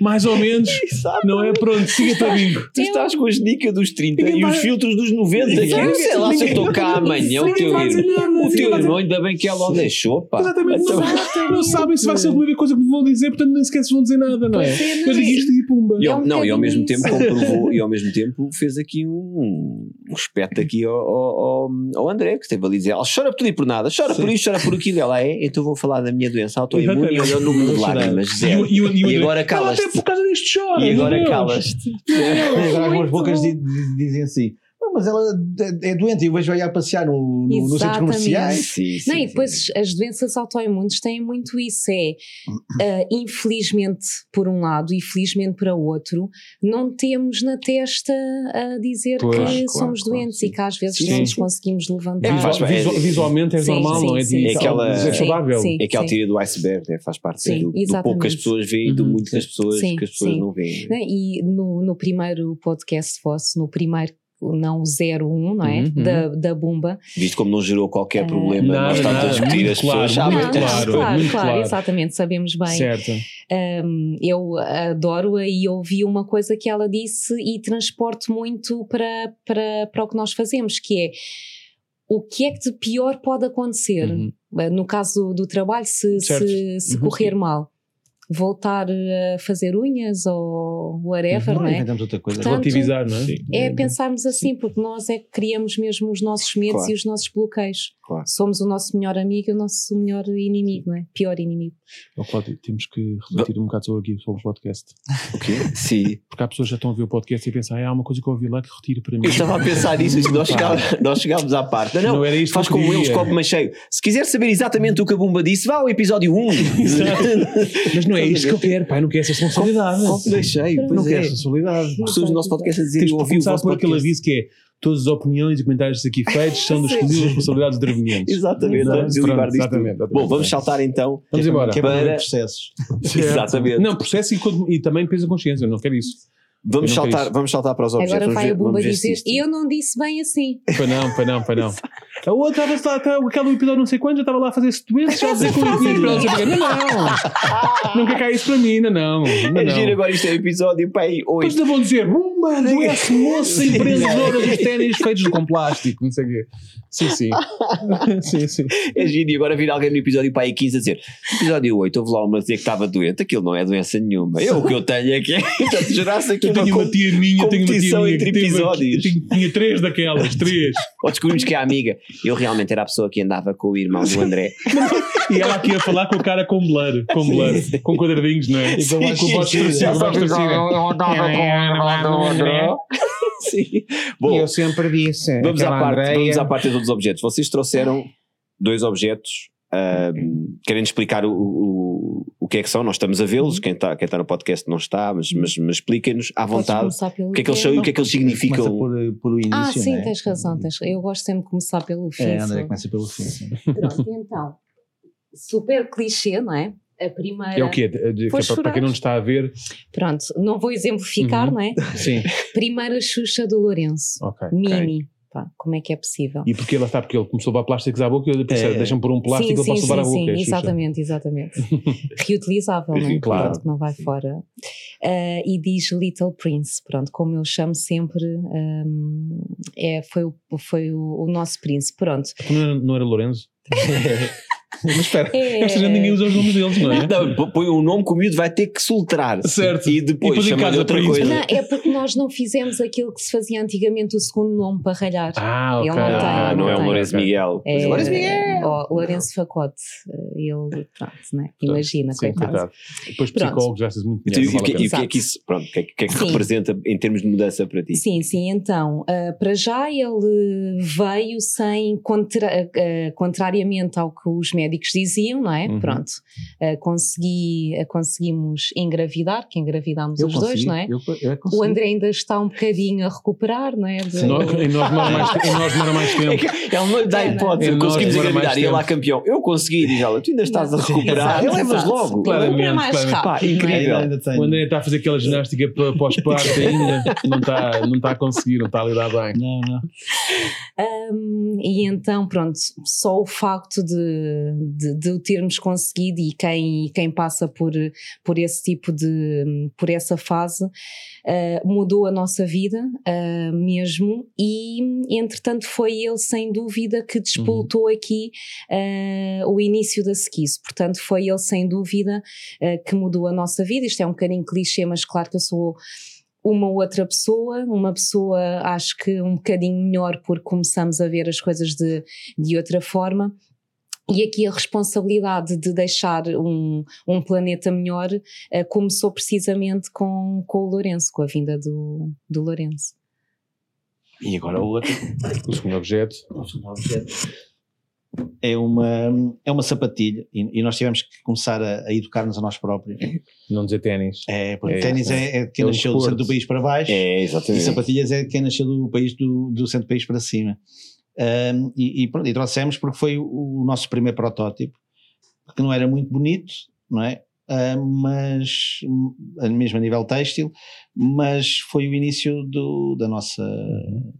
mais ou menos, não é? Pronto, siga-te amigo. Tu estás com a genica dos 30 Ninguém e os filtros dos 90. Que eu sei lá se eu estou cá amanhã. O teu irmão, o teu irmão, ainda bem que ela o deixou, pá. Exatamente, Então- não, não sabem se vai ser a primeira coisa que me vão dizer, portanto nem sequer se vão dizer nada, não é? É, não Eu digo é? isto e pumba. É ao, não, e ao mesmo tempo comprovou, e ao mesmo tempo fez aqui um, um espeto aqui ao, André, que esteve ali a dizer: ela chora por tudo e por nada, chora por isto, chora por aquilo. Ela é, então vou falar da minha doença autoimune e olha o número de lágrimas, E, zero. e, agora "Ela calas-te. Até por causa disto chora. E agora meu Deus." calas-te. E agora algumas bocas dizem assim: "Ah, mas ela é é doente, eu vejo aí a passear no, no, nos centros comerciais. Sim, sim, Não, e sim. depois as doenças autoimunes têm muito isso, é ah, infelizmente por um lado e felizmente para o outro, não temos na testa a dizer Pois, que claro, somos claro, doentes sim. e que às vezes Sim, não sim, nos sim. conseguimos É levantar. que faz- Visual- é- visualmente é Sim, normal, sim, não é? sim. De- É aquela- é saudável. Sim, É aquela sim. teoria do iceberg, né? faz parte Sim, do, do pouco que as pessoas veem e do Uhum. muito que as pessoas, Sim, que as pessoas sim. não veem. E no, no primeiro podcast vosso, no primeiro, não 01, não é? Uhum. Da, da Bumba. Visto como não gerou qualquer problema, Nada, nós estamos a discutir muito as pessoas claro, sabem. muito não, claro, não, claro, muito claro, claro. exatamente, sabemos bem. Certo. Um, eu adoro-a e ouvi uma coisa que ela disse e transporto muito para, para, para o que nós fazemos, que é o que é que de pior pode acontecer Uhum. Uh, no caso do trabalho se, Certo. se, se Uhum. correr mal voltar a fazer unhas ou whatever, Uhum. não é? inventamos outra coisa. Portanto, Relativizar, não é? Sim. É pensarmos assim, porque nós é que criamos mesmo os nossos medos Claro. e os nossos bloqueios. Claro. Somos o nosso melhor amigo e o nosso melhor inimigo, não é? Pior inimigo. Ó, Cláudio, temos que refletir um bocado sobre, aqui, sobre o podcast. O quê? Sim. Porque há pessoas que já estão a ver o podcast e pensam, ah, há uma coisa que eu ouvi lá que retira para mim. Eu estava a pensar nisso, nós, Pá. chegámos, nós chegámos à parte. Não, Não era isto faz como eles, copo mais cheio. Se quiser saber exatamente o que a Bumba disse, vá ao episódio 1. Exato. Mas não é isto que eu quero, pai, não quero essa responsabilidade. Cheio. Não quero é. essa responsabilidade. Pessoas do nosso podcast a dizer Tens eu de ouvi o vosso por aquele aviso que é todas as opiniões e comentários aqui feitos são das exclusivas responsabilidades de intervenientes. Exatamente, vamos Pronto, disto. exatamente. Bom, vamos saltar então. Vamos embora. Que é para processos. Exatamente. Não, processo e, e também peso a consciência, eu não quero isso. Vamos saltar, isso. vamos saltar para os objetos. Agora vai a Bumba dizer, eu não disse bem assim. Para não, para não, para não. A outra estava lá, tá, aquele episódio não sei quando, já estava lá a fazer doenças, já a dizer que não tinha para não sei o quê. Não, não. Quer cair isso para mim, ainda não. Ainda É não. giro, agora isto é episódio para aí Depois 8. ainda vão dizer, uma doença moça empreendedora dos ténis feitos com plástico, não sei o quê. Sim, sim. sim, sim. É giro, e agora vir alguém no episódio para aí 15 a dizer episódio 8, houve lá uma dizer que estava doente, aquilo não é doença nenhuma. Eu o que eu tenho é que é, portanto, gerasse aqui Eu tenho uma tia minha, tenho uma tia competição minha entre episódios. tinha, tinha três daquelas, três. ou descobrimos que é a amiga. Eu realmente era a pessoa que andava com o irmão do André. E ela aqui a falar com o cara com blur, com blur, com quadradinhos, não é? E com voz com voz sim, distorcida, sim, voz sim. distorcida. Sim. Bom, eu sempre disse. vamos à, parte, vamos à parte dos objetos. Vocês trouxeram dois objetos. Ahm, querem explicar o, o, o que é que são? Nós estamos a vê-los. Quem está quem está no podcast não está, mas, mas, mas expliquem-nos à vontade o que é que eles são e o que é que eles significam. por, por o início. Ah, sim, né? tens razão. Tens... Eu gosto sempre de começar pelo fim. É, André, começa pelo fim. sim. Pronto, então. Super clichê, não é? A primeira. É o quê? De- que é para, para quem não está a ver, Pronto, não vou exemplificar, Uhum. não é? sim. Primeira Xuxa do Lourenço. Ok. Mini. Pá, como é que é possível? E porque lá está, porque ele começou a levar plásticos à boca e eu pensei, É. deixa-me pôr um plástico, sim, ele sim, posso levar à boca. sim, é exatamente, exatamente. Reutilizável, não é? Claro. Pronto, não vai fora. Ah, e diz Little Prince, pronto, como eu chamo sempre, ahm, é, foi, o, foi o, o nosso príncipe, pronto. Não era, não era Lourenço? Mas espera, É- esta gente ninguém usa os nomes deles, não é? Não, põe um nome que o miúdo vai ter que soltar. Certo. E depois, E chama-lhe casa outra coisa. Não, é porque nós não fizemos aquilo que se fazia antigamente, o segundo nome para ralhar. Ah, ok. Ele não tem, Ah, não é o. Lourenço Miguel. É, Lourenço Miguel! Lourenço Facote, eh, ele, pronto, né? imagina, Sim, coitado. coitado. Depois psicólogos gastas muito Então, dinheiro. e, o não que, e o que é que isso pronto, o que é, que- é Sim. representa em termos de mudança para ti? Sim, sim, então, ah, para já ele veio sem, contra- ah, contrariamente ao que os médicos diziam, não é? Uhum. Pronto, Ah, consegui, ah, conseguimos engravidar, que engravidámos os dois, não é? Eu, eu O. André ainda está um bocadinho a recuperar, não é? De- pena. Nós- Em nós demora mais, mais É tempo. que ele não lhe dá É, hipótese, É, conseguimos engravidar e ele lá campeão. Eu consegui, diz ela, tu ainda estás a Exato. recuperar. Exato, Levas logo. Claramente, É mais claramente. rápido. Pá, não é? incrível. O André está a fazer aquela ginástica para pós-parto ainda, não está, não está a conseguir, não está a lidar bem. Não, não. Um, e então, pronto, só o facto de, de, de o termos conseguido e quem, quem passa por, por esse tipo de, por essa fase, uh, mudou a nossa vida uh, mesmo. E entretanto foi ele sem dúvida que despoltou aqui uh, o início da Skis, portanto foi ele sem dúvida que mudou a nossa vida, isto é um bocadinho clichê, mas claro que eu sou uma outra pessoa, uma pessoa acho que um bocadinho melhor porque começamos a ver as coisas de, de outra forma. E aqui a responsabilidade de deixar um, um planeta melhor eh, começou precisamente com, com o Lourenço, com a vinda do, do Lourenço. E agora o outro. O segundo objeto. É uma, é uma sapatilha e, e nós tivemos que começar a, a educar-nos a nós próprios. Não dizer ténis. É, porque É, ténis é, é quem é um nasceu do centro do país para baixo É, e exatamente. sapatilhas é quem nasceu do, país do, do centro do país para cima. Um, e, e, pronto, e trouxemos porque foi o, o nosso primeiro protótipo, que não era muito bonito, não é? Ah, mas mesmo a nível têxtil, mas foi o início do, da nossa,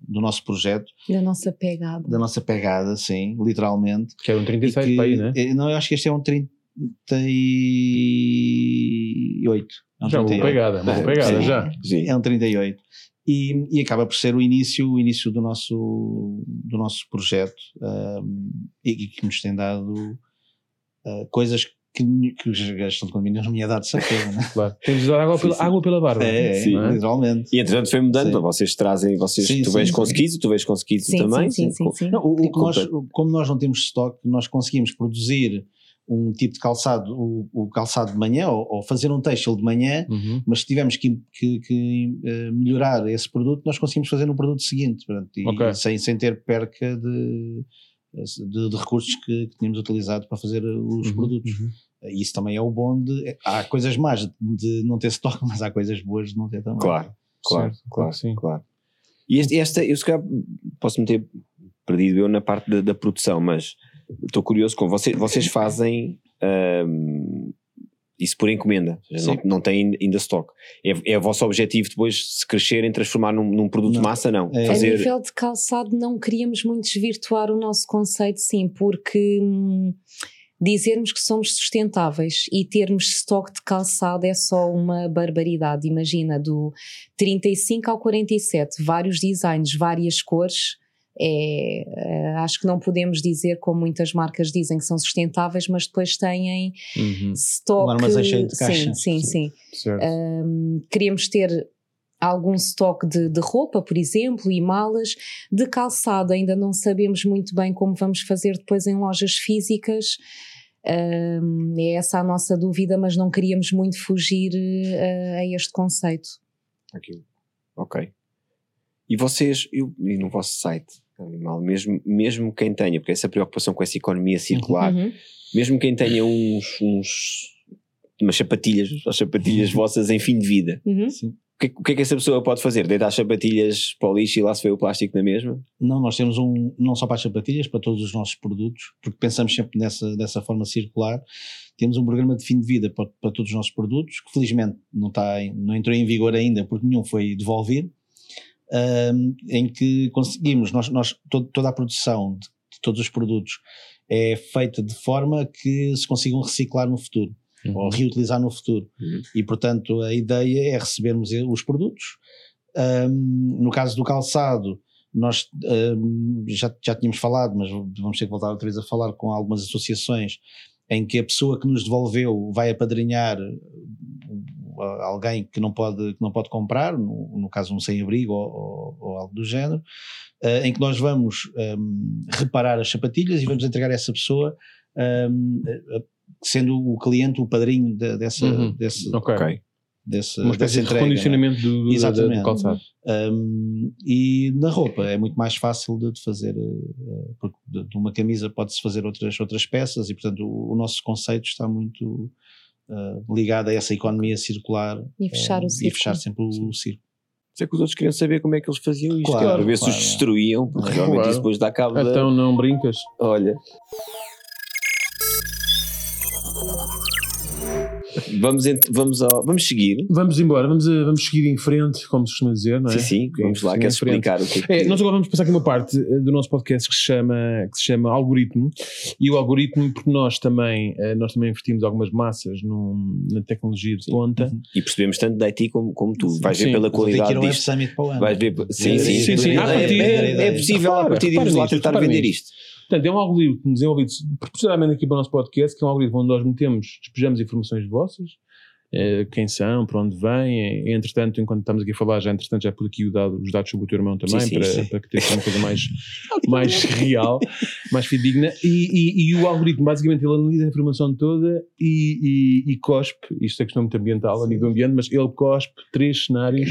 do nosso projeto, Da nossa pegada. da nossa pegada, sim, literalmente. Que era um 36 E que- para aí, né? eh, Não, eu acho que este é um 38. É um Já, uma 38. pegada, uma É, pegada, sim. já. Sim. É um 38. E, e acaba por ser o início, o início do nosso, do nosso projeto um, e, e que nos tem dado uh, coisas que, que os gestão de condomínio não me ia dar de certeza, né? Claro. Temos de dar água pela, sim. água pela barba. É, Sim. não é? literalmente. E entretanto foi mudando, Sim. vocês trazem, vocês, Sim, tu sim, vês sim. conseguido, tu vês conseguido Sim, também. sim, sim, sim, sim. Não, o, o que Tipo, nós, como nós não temos estoque, nós conseguimos produzir um tipo de calçado, o, o calçado de manhã, ou, ou fazer um têxtil de manhã, Uhum. mas se tivermos que, que- que, eh, melhorar esse produto, nós conseguimos fazer no produto seguinte, portanto, e Ok. sem, sem ter perca de, de, de recursos que, que tínhamos utilizado para fazer os Uhum, produtos. uhum. E isso também é o bom de. Há coisas más de não ter estoque, mas há coisas boas de não ter também. Claro, claro, Certo, claro, sim. claro. E esta, eu se calhar posso me ter perdido eu na parte da, da produção, mas estou curioso com vocês, vocês fazem isso por encomenda, seja, não, não tem ainda stock. É, é o vosso objetivo depois, se crescerem, transformar num, num produto Não. de massa? Não. É. A Fazer, nível de calçado, não queríamos muito desvirtuar o nosso conceito, sim, porque hum, dizermos que somos sustentáveis e termos estoque de calçado é só uma barbaridade. Imagina, do 35 ao 47, vários designs, várias cores. É, eh, acho que não podemos dizer, como muitas marcas dizem, que são sustentáveis, mas depois têm Uhum, estoque. Um armazém cheio de sim, caixas. sim, sim. certo. Um, queremos ter algum estoque de, de roupa, por exemplo, e malas. De calçado ainda não sabemos muito bem como vamos fazer depois em lojas físicas. Um, é essa a nossa dúvida, mas não queríamos muito fugir eh, a este conceito. aquilo. Ok. E vocês, eu, e no vosso site, animal, mesmo, mesmo quem tenha, porque essa preocupação com essa economia circular, Uhum. mesmo quem tenha uns, uns umas sapatilhas, as sapatilhas vossas em fim de vida, Uhum. o que, o que é que essa pessoa pode fazer? Deitar as sapatilhas para o lixo e lá se vê o plástico na mesma? Não, nós temos um, não só para as sapatilhas, para todos os nossos produtos, porque pensamos sempre nessa, dessa forma circular. Temos um programa de fim de vida para, para todos os nossos produtos, que felizmente não, está em- não entrou em vigor ainda, porque nenhum foi devolvido, ahm, em que conseguimos, nós, nós todo- toda a produção de, de todos os produtos é feita de forma que se consigam reciclar no futuro ou reutilizar no futuro. Uhum. E, portanto, a ideia é recebermos os produtos. Ahm, no caso do calçado, nós ahm, já, já tínhamos falado, mas vamos ter que voltar outra vez a falar com algumas associações em que a pessoa que nos devolveu vai apadrinhar alguém que não pode, que não pode comprar, no, no caso um sem-abrigo ou, ou- ou algo do género, uh, em que nós vamos um, reparar as sapatilhas e vamos entregar a essa pessoa, um, uh, sendo o cliente o padrinho de- dessa, Uhum. desse, Ok. Ok. desse, Uma espécie de entrega, não é? recondicionamento do, do, Exatamente. do calçado. Um, e na roupa é muito mais fácil de, de fazer, uh, porque de, de uma camisa pode-se fazer outras, outras peças e, portanto, o, o nosso conceito está muito uh, ligado a essa economia circular E fechar um, o círculo. E fechar sempre o, círculo. Sei que os outros queriam saber como é que eles faziam isto, Claro, para ver se os claro. destruíam, porque Claro. realmente isso depois dá cabo da- Então não brincas. Olha. Vamos, vamos, ao- vamos seguir. Vamos embora, vamos, a- vamos seguir em frente, como se costuma dizer, não é? Sim, sim, vamos lá, seguir queres explicar o que é que. É, nós agora vamos passar aqui uma parte eh, do nosso podcast que se chama, que se chama algoritmo e o algoritmo porque nós também eh, nós também investimos algumas massas num- na tecnologia de ponta E percebemos tanto de IT como, como tu. Vais ver Sim. pela que ir qualidade Web disto. Summit para o ano. Vais ver. Sim, sim, Sim, sim. sim. É, À partida- é- é possível Repara, a partir de irmos lá tentar vender isto. Portanto, é um algoritmo desenvolvido proporcionalmente aqui para o nosso podcast, que é um algoritmo onde nós metemos, despejamos informações vossas, eh, quem são, para onde vêm, e, entretanto, enquanto estamos aqui a falar, já entretanto já pus aqui o dado- os dados sobre o teu irmão também, Sim, sim, para, sim. para que tenha uma coisa mais, mais real, mais fidedigna, e, e, e o algoritmo, basicamente, ele analisa a informação toda e, e, e cospe, isto é questão muito ambiental, a nível do ambiente, mas ele cospe três cenários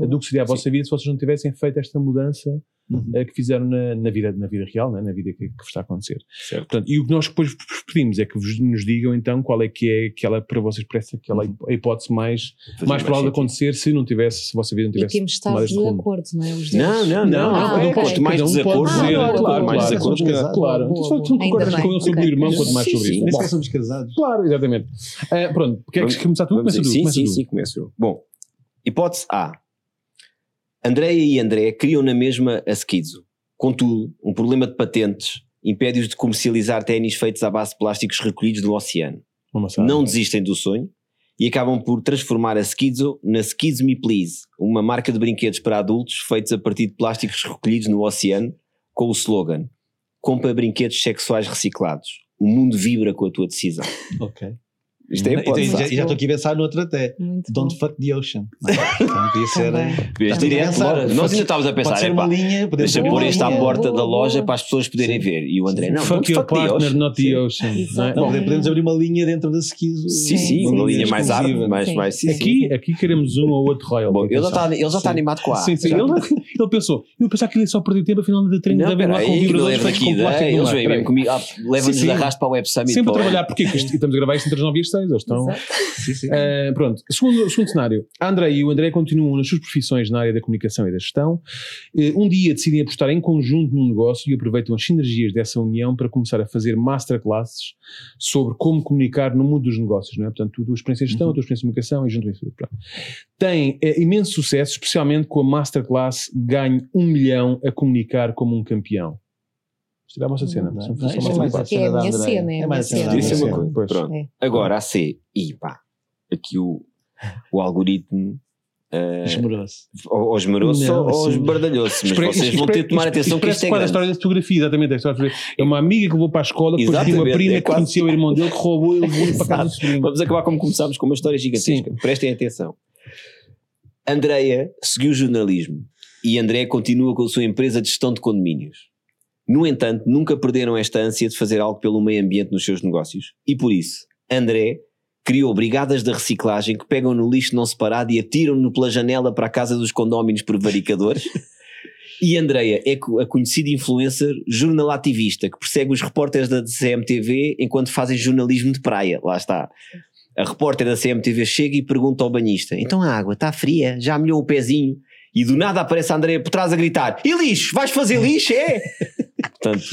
eh, do que seria a vossa vida se vocês não tivessem feito esta mudança Uhum. eh, que fizeram na, na vida, na vida real, né? na vida que, que vos está a acontecer. Certo. Portanto, e o que nós depois vos pedimos é que vos, nos digam então qual é que é aquela, para vocês parece aquela a hipótese mais, Fazia mais provável de acontecer se não tivesse, se a vossa vida não E tivesse temos de estar tomado de acordo, não é? Os Não, não, não. Ah, não. ok. Quanto mais um dizer, claro, claro, mais claro. Claro, Boa, tu boa. concordas com eu sobre o irmão quanto mais sobre isso. Nem sequer somos casados. Claro, exatamente. Ah, pronto, queres começar tu? Começa tu, sim, sim, sim, começo eu. Bom, hipótese A. Andréia e André criam na mesma a Skizo. Contudo, um problema de patentes impede-os de comercializar ténis feitos à base de plásticos recolhidos do oceano. Não desistem do sonho e acabam por transformar a Skizo na Skizo Me Please, uma marca de brinquedos para adultos feitos a partir de plásticos recolhidos no oceano, com o slogan Compra brinquedos sexuais reciclados. O mundo vibra com a tua decisão. Ok. Isto é Então, hipótese já, A. já estou aqui a pensar noutra até. Muito Don't bom. fuck the ocean. Não é? Então, podia ser, Também. Vês Estamos a direto logo. Nós ainda estávamos a pensar, Pode ser uma linha, deixa pôr isto à porta Boa, da loja boa. para as pessoas poderem ver. E o André, não, Fuck your partner, ocean. not the ocean. não é? Não, podemos- abrir uma linha dentro da Skizo. Sim, sim, uma linha mais árvore, mais, aqui, aqui queremos um ou outro royal. Ele já está animado com a. Sim, sim, ele, pensou, eu pensava que ele só perder tempo, afinal ainda de Não, haver lá peraí, com vibradores leva feitos aqui, com plástico é, eles vêm mesmo comigo, ah, Sim, sim. arrasto para o Web Summit. Sempre a trabalhar, porque estamos a gravar isto entre as 9 e as 6, eles estão... Exato. Sim, sim. Uh, pronto, segundo, segundo cenário, a André e o André continuam nas suas profissões na área da comunicação e da gestão. Uh, um dia decidem apostar em conjunto num negócio e aproveitam as sinergias dessa união para começar a fazer masterclasses sobre como comunicar no mundo dos negócios, não é? Portanto, a tua experiência de gestão, a tua experiência de comunicação e junto isso tudo. Pronto. Tem eh, imenso sucesso, especialmente com a masterclass Ganhe um milhão a comunicar como um campeão. Isto era a vossa cena. Não, não, isto é mais. É a minha cena, é a mais minha cena cena. Isso é uma Andrea. coisa. Pois. Pronto. É. Agora, a C, e pá, aqui o, o algoritmo uh, Esmeroso. ou esmeroso Não, ou assim, esbardalhoso, mas vocês vão ter de tomar atenção isto que isto é quase a história da fotografia, exatamente. a história fotografia. É uma amiga que levou para a escola, depois tinha uma Exatamente, prima é que quase- conhecia o irmão dele que roubou e levou para casa do sobrinho. Vamos acabar como começámos, com uma história gigantesca. Prestem atenção. Andreia seguiu jornalismo e André continua com a sua empresa de gestão de condomínios. No entanto, nunca perderam esta ânsia de fazer algo pelo meio ambiente nos seus negócios. E por isso, André criou brigadas de reciclagem que pegam no lixo não separado e atiram-no pela janela para a casa dos condóminos prevaricadores. E Andreia é a conhecida influencer jornalativista que persegue os repórteres da CMTV enquanto fazem jornalismo de praia. Lá está. A repórter da CMTV chega e pergunta ao banhista: Então a água está fria? Já molhou o pezinho? E do nada aparece a Andreia por trás a gritar: E lixo? Vais fazer lixo? É? Portanto,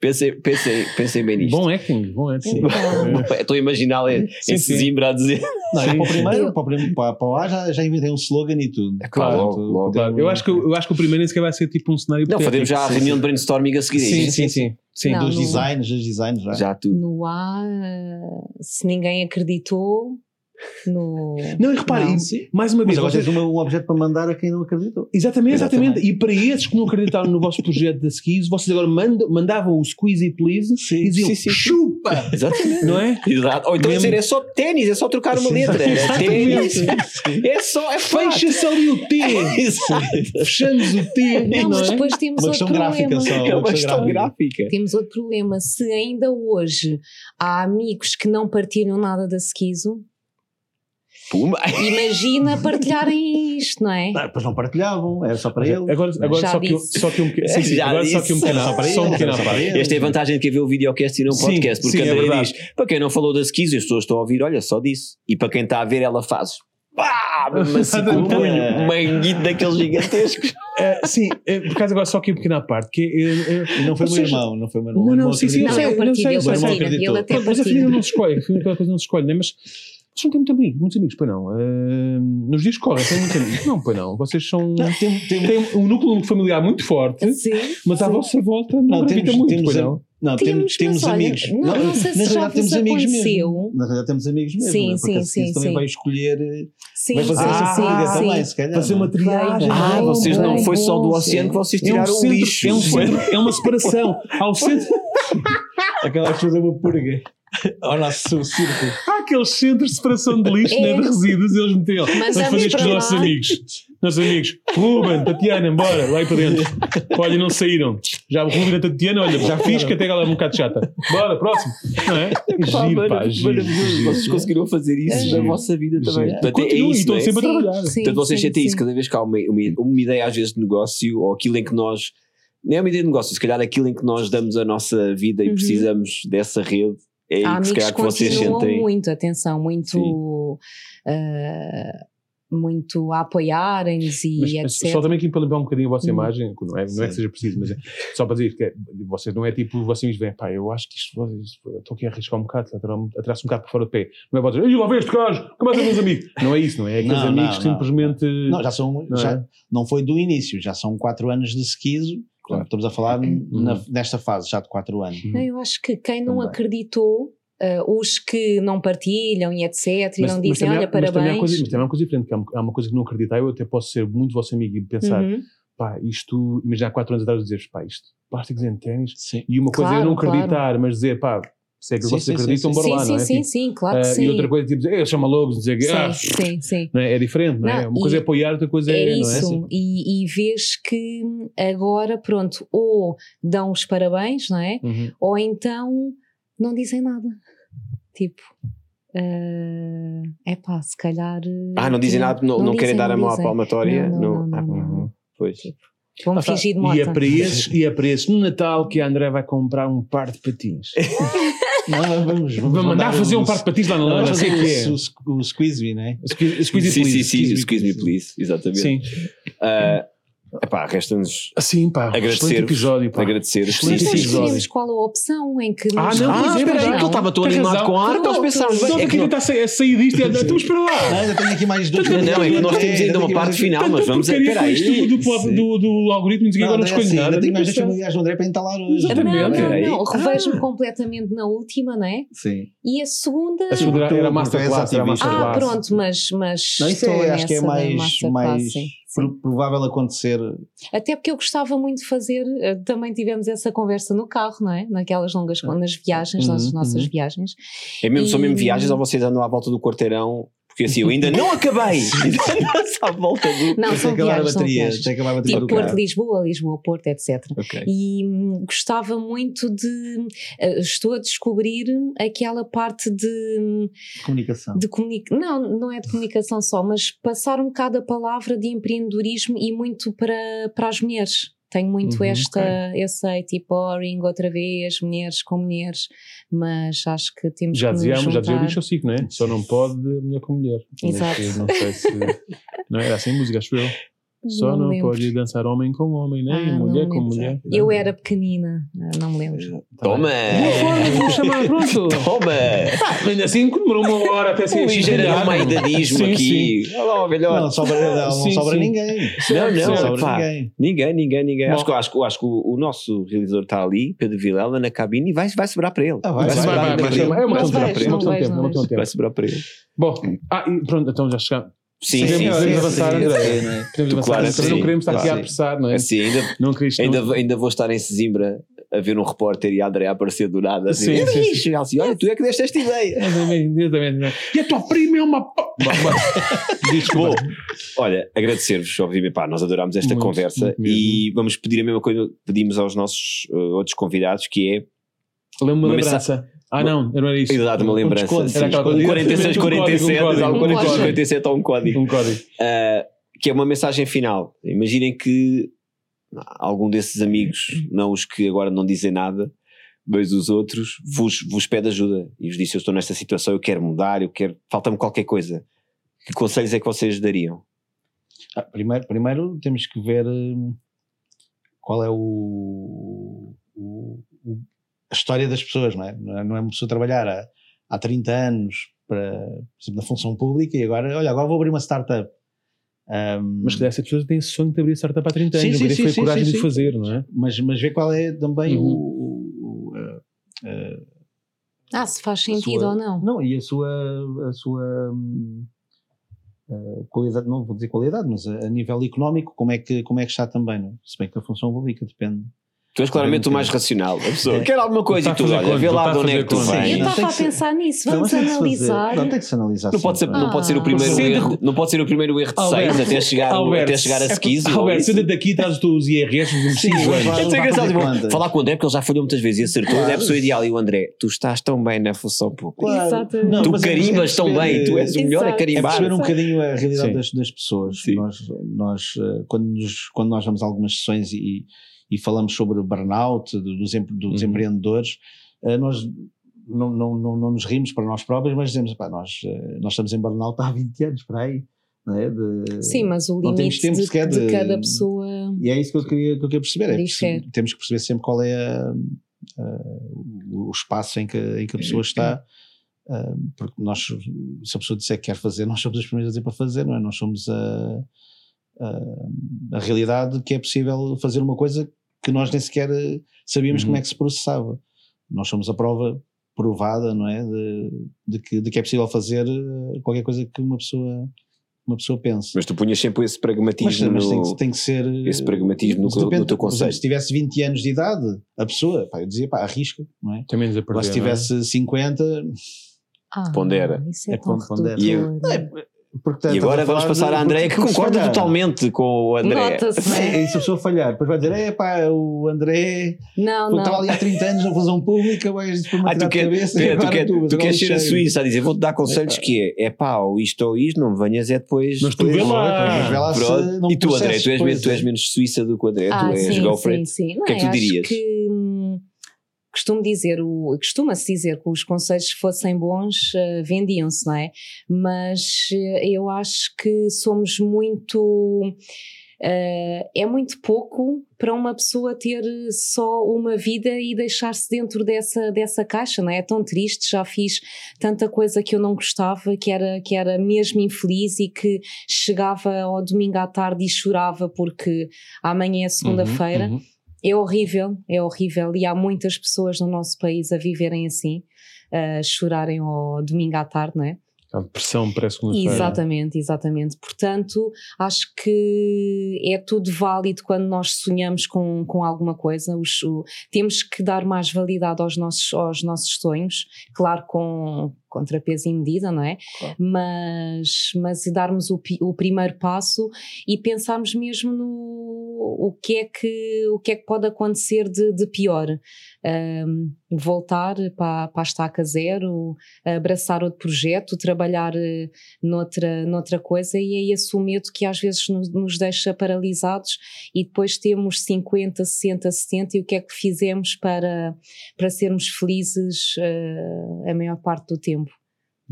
pensem, pensem, pensem bem nisto. Bom acting, bom acting. Então, Estou a imaginar sim. Zimbra a dizer. Não, eu para o primeiro, para o, primeiro, para, para o A já, já inventei um slogan e tudo. Claro, Portanto, logo, Claro, eu, acho que, eu acho que o primeiro nem sequer vai ser tipo um cenário Não, fazemos já a reunião de brainstorming a seguir. é Sim, sim, sim. sim. Não, dos no- designs, dos designs já. Já tudo. no A, eh, se ninguém acreditou, no. Não, e repare, Não. e mais uma Mas vez, agora vocês, tens um, um objeto para mandar a quem não acreditou. Exatamente, exatamente, Exatamente. E para esses que não acreditaram no vosso projeto da Skis, vocês agora mandam, mandavam o Squeeze It Please e diziam sim, sim, sim. chupa! Exatamente. Não é? Exato. Ou então Mesmo- dizer, é só ténis, é só trocar uma letra. É ténis. É só, é. Fecha-se ali o T! Exato. Fechamos o T! Não, mas é? depois temos Uma outro gráfica problema. só. É uma questão gráfica. Temos outro problema. Se ainda hoje há amigos que não partilham nada da Skizo, Puma. imagina partilharem isto, não é? Não, depois não partilhavam, era só para ele. Agora, agora só, que, um- disse. só que um pequeno. Sim, sim, agora só que um disse. pequeno. Só para Só um pequeno. Esta é a vantagem de quem vê o videocast e não o Sim, podcast, porque sim, é a Andrea verdade. diz: para quem não falou das skis, as pessoas estão a ouvir, olha, só disso. E para quem está a ver, ela faz. Pá! Mesmo assim, um manguito daqueles gigantescos. Eh, sim, eh, por acaso agora só que um pequeno à parte. Que, é, E não foi o meu seja, irmão, não foi o meu irmão. Não, O não, sim, sim, eu Não, sei, eu eu sei, eu eu acreditou. Ele até Mas a família partilha. não se escolhe, a família aquela coisa não se escolhe, né? mas vocês não têm muito amigo, muitos amigos, pois não. Eh, nos dias que correm, têm muitos amigos. Não, pois não. Vocês são. Não, tem, tem, têm um núcleo familiar muito forte, Sim. mas à sim. vossa volta não, Não, temos- muito, temos pois a- não. não, Temos, temos, olha, amigos. não- não sei se já temos amigos aconteceu. mesmo. Na realidade temos amigos mesmo. Sim, né? porque sim, seguir sim, também sim. vai escolher. eh, Sim, vai fazer sim, essa sim, sim. também, se calhar. Fazer uma não é? triagem. Ah, Bem, vocês não foi só do oceano que sim. vocês É um, tiraram o centro, lixo. é um centro, é uma separação. Há o centro, Aquela que fazer uma purga ao nosso círculo. há aqueles centros de separação de lixo, É. né, de resíduos, eles metiam. Mas Vamos vamos fazer isto com os nossos amigos. Nossos amigos. Ruben, Tatiana, bora, lá aí para dentro. Olha, não saíram. Já o Ruben e a Tatiana, olha, já fiz que até ela é um bocado chata. Bora, próximo. Não é? Pá, Giro, pá, maravilhoso, giro, maravilhoso. giro. Vocês conseguiram fazer isso É na vossa vida também. Portanto, é isso, estão não é? sempre a Sim, trabalhar. sim, Portanto, vocês sim, sentem isso cada vez que há uma, uma, uma ideia, às vezes, de negócio, ou aquilo em que nós. Não é uma ideia de negócio, se calhar aquilo em que nós damos a nossa vida e Uhum. precisamos dessa rede. É Há aí que se amigos calhar que que vocês continuam sentem. muito, atenção, muito, ah, muito a apoiarem-nos e Mas, etc. só também aqui para limpar um bocadinho a vossa Hum. imagem, que não é, não é que seja preciso, mas é só para dizer que é, vocês não é tipo vocês veem, pá, eu acho que isto estou aqui a arriscar um bocado, atrás um bocado para fora do pé. Não é vocês, e lá vem este gajo, começa a ver os amigos. Não é isso, não é? É aqueles Não, amigos não, que simplesmente. Não, já são. Não já, é? não foi do início, já são 4 anos de esquizo. Claro. Estamos a falar Uhum. na- nesta fase já de 4 anos. Não, Eu acho que quem não Também. acreditou, ah, os que não partilham e etc, e não dizem, também olha, mas também há parabéns. coisa- mas também há uma coisa diferente, que há uma, coisa que não acreditar, eu até posso ser muito vosso amigo e pensar, Uhum. pá, isto, imagina há 4 anos atrás dizer, pá, isto, plásticos em ténis, Sim. e uma coisa é eu não Claro, acreditar, mas dizer, pá, se é que Sim, vocês sim, sim, acreditam, sim. bora Sim, lá, sim, não é? sim, Tipo, sim, claro que ah, sim. E outra coisa, tipo, ele chama logos, não sei o quê, ah, Sim, sim, sim. não é? É diferente, não é? Não, Uma coisa é apoiar, outra coisa é, É não é? isso, e, e vês que agora, pronto, ou dão os parabéns, não é? Uhum. Ou então não dizem nada. Tipo, é pá, se calhar. Ah, não dizem nada, não, não, querem dizem, dar a mão à palmatória? Não, não, não, Ah, não, não. Pois. Tipo, Lá está. fingir de E é morta. para esses, e é para esses no Natal que a André vai comprar um par de patins. Não, vamos, Vamos mandar fazer um par de patins lá na loja, sei que é. o, o, o squeeze me, não é? Squeeze squeeze sim, please, sim, sim, excuse me, please. please, exatamente. Sim. Ah, epá, resta-nos Assim, pá. Excelente agradecer episódio, pá. agradecer Mas Excelente nós episódio. decidimos qual a opção em que Ah, não, Ah, é, espera aí, que ele estava tão Tens animado razão. com a arte, nós pensámos, Só bem, é que não, está a sair disto e então espera lá. Não, ainda tenho aqui mais dois. não, não, é que nós temos ainda uma parte final, mas vamos espera aí. do, do, algoritmo e agora não André, escolho sim, nada. ainda tenho mais dois familiares do André para entalar hoje. Exatamente. Não, não, Peraí. não. Revejo-me Ah. completamente na última, não é? Sim. E a segunda. A segunda era tu Masterclass. Ah, pronto, mas, mas Não, isso estou é, acho que é mais sim, sim. pro- provável acontecer. Até porque eu gostava muito de fazer, eh, também tivemos essa conversa no carro, não é? Naquelas longas, nas viagens, nas Uhum, nossas uhum. viagens. É mesmo, são mesmo E- viagens ou vocês andam à volta do quarteirão? Porque assim, eu ainda não acabei! Ainda à volta do. Não, são que acabar a viagens, são viagens. Tem que acabar a bateria Tipo do carro. Porto, Lisboa, Lisboa, Porto, etc. Ok. E hum, gostava muito de. eh, estou a descobrir aquela parte de, Comunicação. de comunicação. Não, não é de comunicação só, mas passar um bocado a palavra de empreendedorismo e muito para, para as mulheres. Tenho muito Uhum, esta, eu sei, tipo boring outra vez, mulheres com mulheres, mas acho que temos Já que nos dizíamos, já dizia o juntar. bicho Chico, não é? Só não pode mulher com mulher. Exato. Não sei se. Não era assim a música, acho eu. Só Não não, pode dançar homem com homem, nem Ah, não mulher com mulher. Eu era pequenina, ah, não me lembro. Toma! Boa forma, vou chamar, pronto. Toma! Ainda assim demorou uma hora até ser Um ligeiro xingalhado. arrumaidadismo Sim, aqui. Olha lá, velhote. Não sobra, não, não Sim, sobra sim. ninguém. Não, não, não sobra pá. ninguém. Ninguém, ninguém, ninguém. Bom. Acho que, acho, que- acho que o, o nosso realizador está ali, Pedro Vilela, na cabine e vai, vai sobrar para ele. Ah, vai, Vai, vai, sobrar vai, para vai, ele. É uma Mas questão de vais, tempo, é uma não questão de vais, tempo, é uma não questão de tempo. Vai sobrar para ele. Bom, ah, e pronto, então já chegamos. Sim, Sim, sim, podemos sim. avançar, sim, André. sim, é? Podemos avançar, Claro, sim, não queremos estar aqui a apressar, não é? Assim, ainda, Não ainda, não- vou- ainda vou estar em Sesimbra a ver um repórter e a André aparecer do nada. Assim, Sim, sim, sim. assim, olha, tu é que deste esta ideia. Exatamente. E a tua prima é uma. Desculpa. Olha, agradecer-vos, obviamente, pá, nós adorámos esta Muito, conversa muito e vamos pedir a mesma coisa que pedimos aos nossos uh, outros convidados, que é Lembro-me uma Uma lembrança. Ah, não, não era isso. Exato, uma lembrança. desconto. sim. Era aquela coisa- um 46, Um código, um 47, código, um um 46, código. 47 ou um código. Um código. Uh, que é uma mensagem final. Imaginem que algum desses amigos, não os que agora não dizem nada, mas os outros, vos, vos pede ajuda e vos disse: Eu estou nesta situação, eu quero mudar, eu quero, falta-me qualquer coisa. Que conselhos é que vocês dariam? Ah, primeiro, primeiro temos que ver hum, qual é o, o- o- a história das pessoas, não é? Não é, não é uma pessoa trabalhar há, há 30 anos para, por exemplo, na função pública e agora, olha, agora vou abrir uma startup. Hum, Mas que dessas pessoas têm esse sonho de abrir startup há 30 Sim, anos. sim, Nunca sim, foi sim, coragem sim, de sim. fazer, não é? mas, mas ver qual é também Uhum. o, o- o, uh, uh, Ah, se faz sentido sua- ou não. Não, e a sua, a sua uh, qualidade, não vou dizer qualidade, mas a, a nível económico, como é, que, como é que está também, não é? Se bem que a função pública depende. Tu és claramente o mais racional. A pessoa quer alguma coisa Está e tu olha, conta, vê lá está de onde é que tu vens. Eu estava a pensar nisso, Não, vamos analisar. não, tem que se analisar. Não pode, ser, não pode ser o primeiro Senta- erro, não pode ser o primeiro erro de 6 até chegar, até chegar a é- skis. Alberto, senta-te aqui e traz os teus IRS dos últimos Sim, 5 vai- anos. vai- É muito para engraçado, fazer contas. falar com o André, porque ele já falhou muitas vezes e acertou, é a pessoa ideal. E o André, tu estás tão bem na função pública. Exatamente. Tu é- carimbas é tão bem, tu és o melhor a Exato. É carimbar. perceber um bocadinho a realidade das, pessoas. Nós, nós eh, quando nós vamos a algumas sessões e, e falamos sobre o burnout do- dos, em- dos Uhum. empreendedores, eh, nós não, não, não, não nos rimos para nós próprios, mas dizemos, pá, nós, eh, nós estamos em burnout há 20 anos, para aí. É? De- Sim, mas o limite tempo de, de de- cada pessoa. E é isso que eu queria, que eu queria perceber. É temos que perceber sempre qual é a- a- o espaço em que, em que a pessoa está. ah, porque nós, se a pessoa disser que quer fazer, nós somos os primeiros a dizer para fazer, não é? Nós somos a, a, a realidade que é possível fazer uma coisa que nós nem sequer eh, sabíamos Uhum. como é que se processava. Nós somos a prova provada, não é? De, de, que, de que é possível fazer eh, qualquer coisa que uma pessoa, uma pessoa pense. Mas tu punhas sempre esse Mas, pragmatismo mas tem, no... que, tem que ser. esse pragmatismo no Mas teu- no depende, teu conceito. Se tivesse 20 anos de idade, a pessoa, pá, eu dizia, pá, arrisca, não é? Tem menos a perder. Agora, se é? tivesse 50, Ah, Pondera. Isso é, É pondera. E eu- não é, Portanto, E agora vamos passar à Andréia que concorda falhar. totalmente com o André. Nota-se, não É, é? e se a pessoa falhar, depois vai dizer: é pá, o André Não, estava não. ali há 30 anos na televisão pública, vais para uma Ah, tu, quer, cabeça tu, e quer- tu, quer- tu, tu queres ser a. Suíça a dizer, vou-te dar conselhos que é, é pá, ou isto ou isto, não me venhas é depois. Mas tu vê lá. Vê lá se E tu, André, tu és, menos, tu és é. menos Suíça do que o André, Ah, tu és sim, go for sim, sim. O que é que tu acho dirias? Costumo dizer, o, costuma-se dizer que os conselhos fossem bons, eh, vendiam-se, não é? Mas eh, eu acho que somos muito. eh, é muito pouco para uma pessoa ter só uma vida e deixar-se dentro dessa, dessa caixa, não é? É tão triste, já fiz tanta coisa que eu não gostava, que era, que era mesmo infeliz e que chegava ao domingo à tarde e chorava porque amanhã é segunda-feira. Uhum, uhum. É horrível, é horrível e há muitas pessoas no nosso país a viverem assim, a chorarem ao domingo à tarde, não é? A pressão para a segunda-feira. Exatamente, exatamente. Portanto, acho que é tudo válido quando nós sonhamos com, com alguma coisa. Os- o- temos que dar mais validade aos nossos, aos nossos sonhos, claro, com contrapeso e medida, não é? Claro. Mas, mas darmos o, o primeiro passo e pensarmos mesmo no o que é que, o que, é que pode acontecer de, de pior. Ahm, voltar para, para a estaca zero, abraçar outro projeto, trabalhar eh, noutra, noutra coisa e é esse o medo que às vezes nos, nos deixa paralisados e depois temos 50, 60, 70 e o que é que fizemos para, para sermos felizes eh, a maior parte do tempo.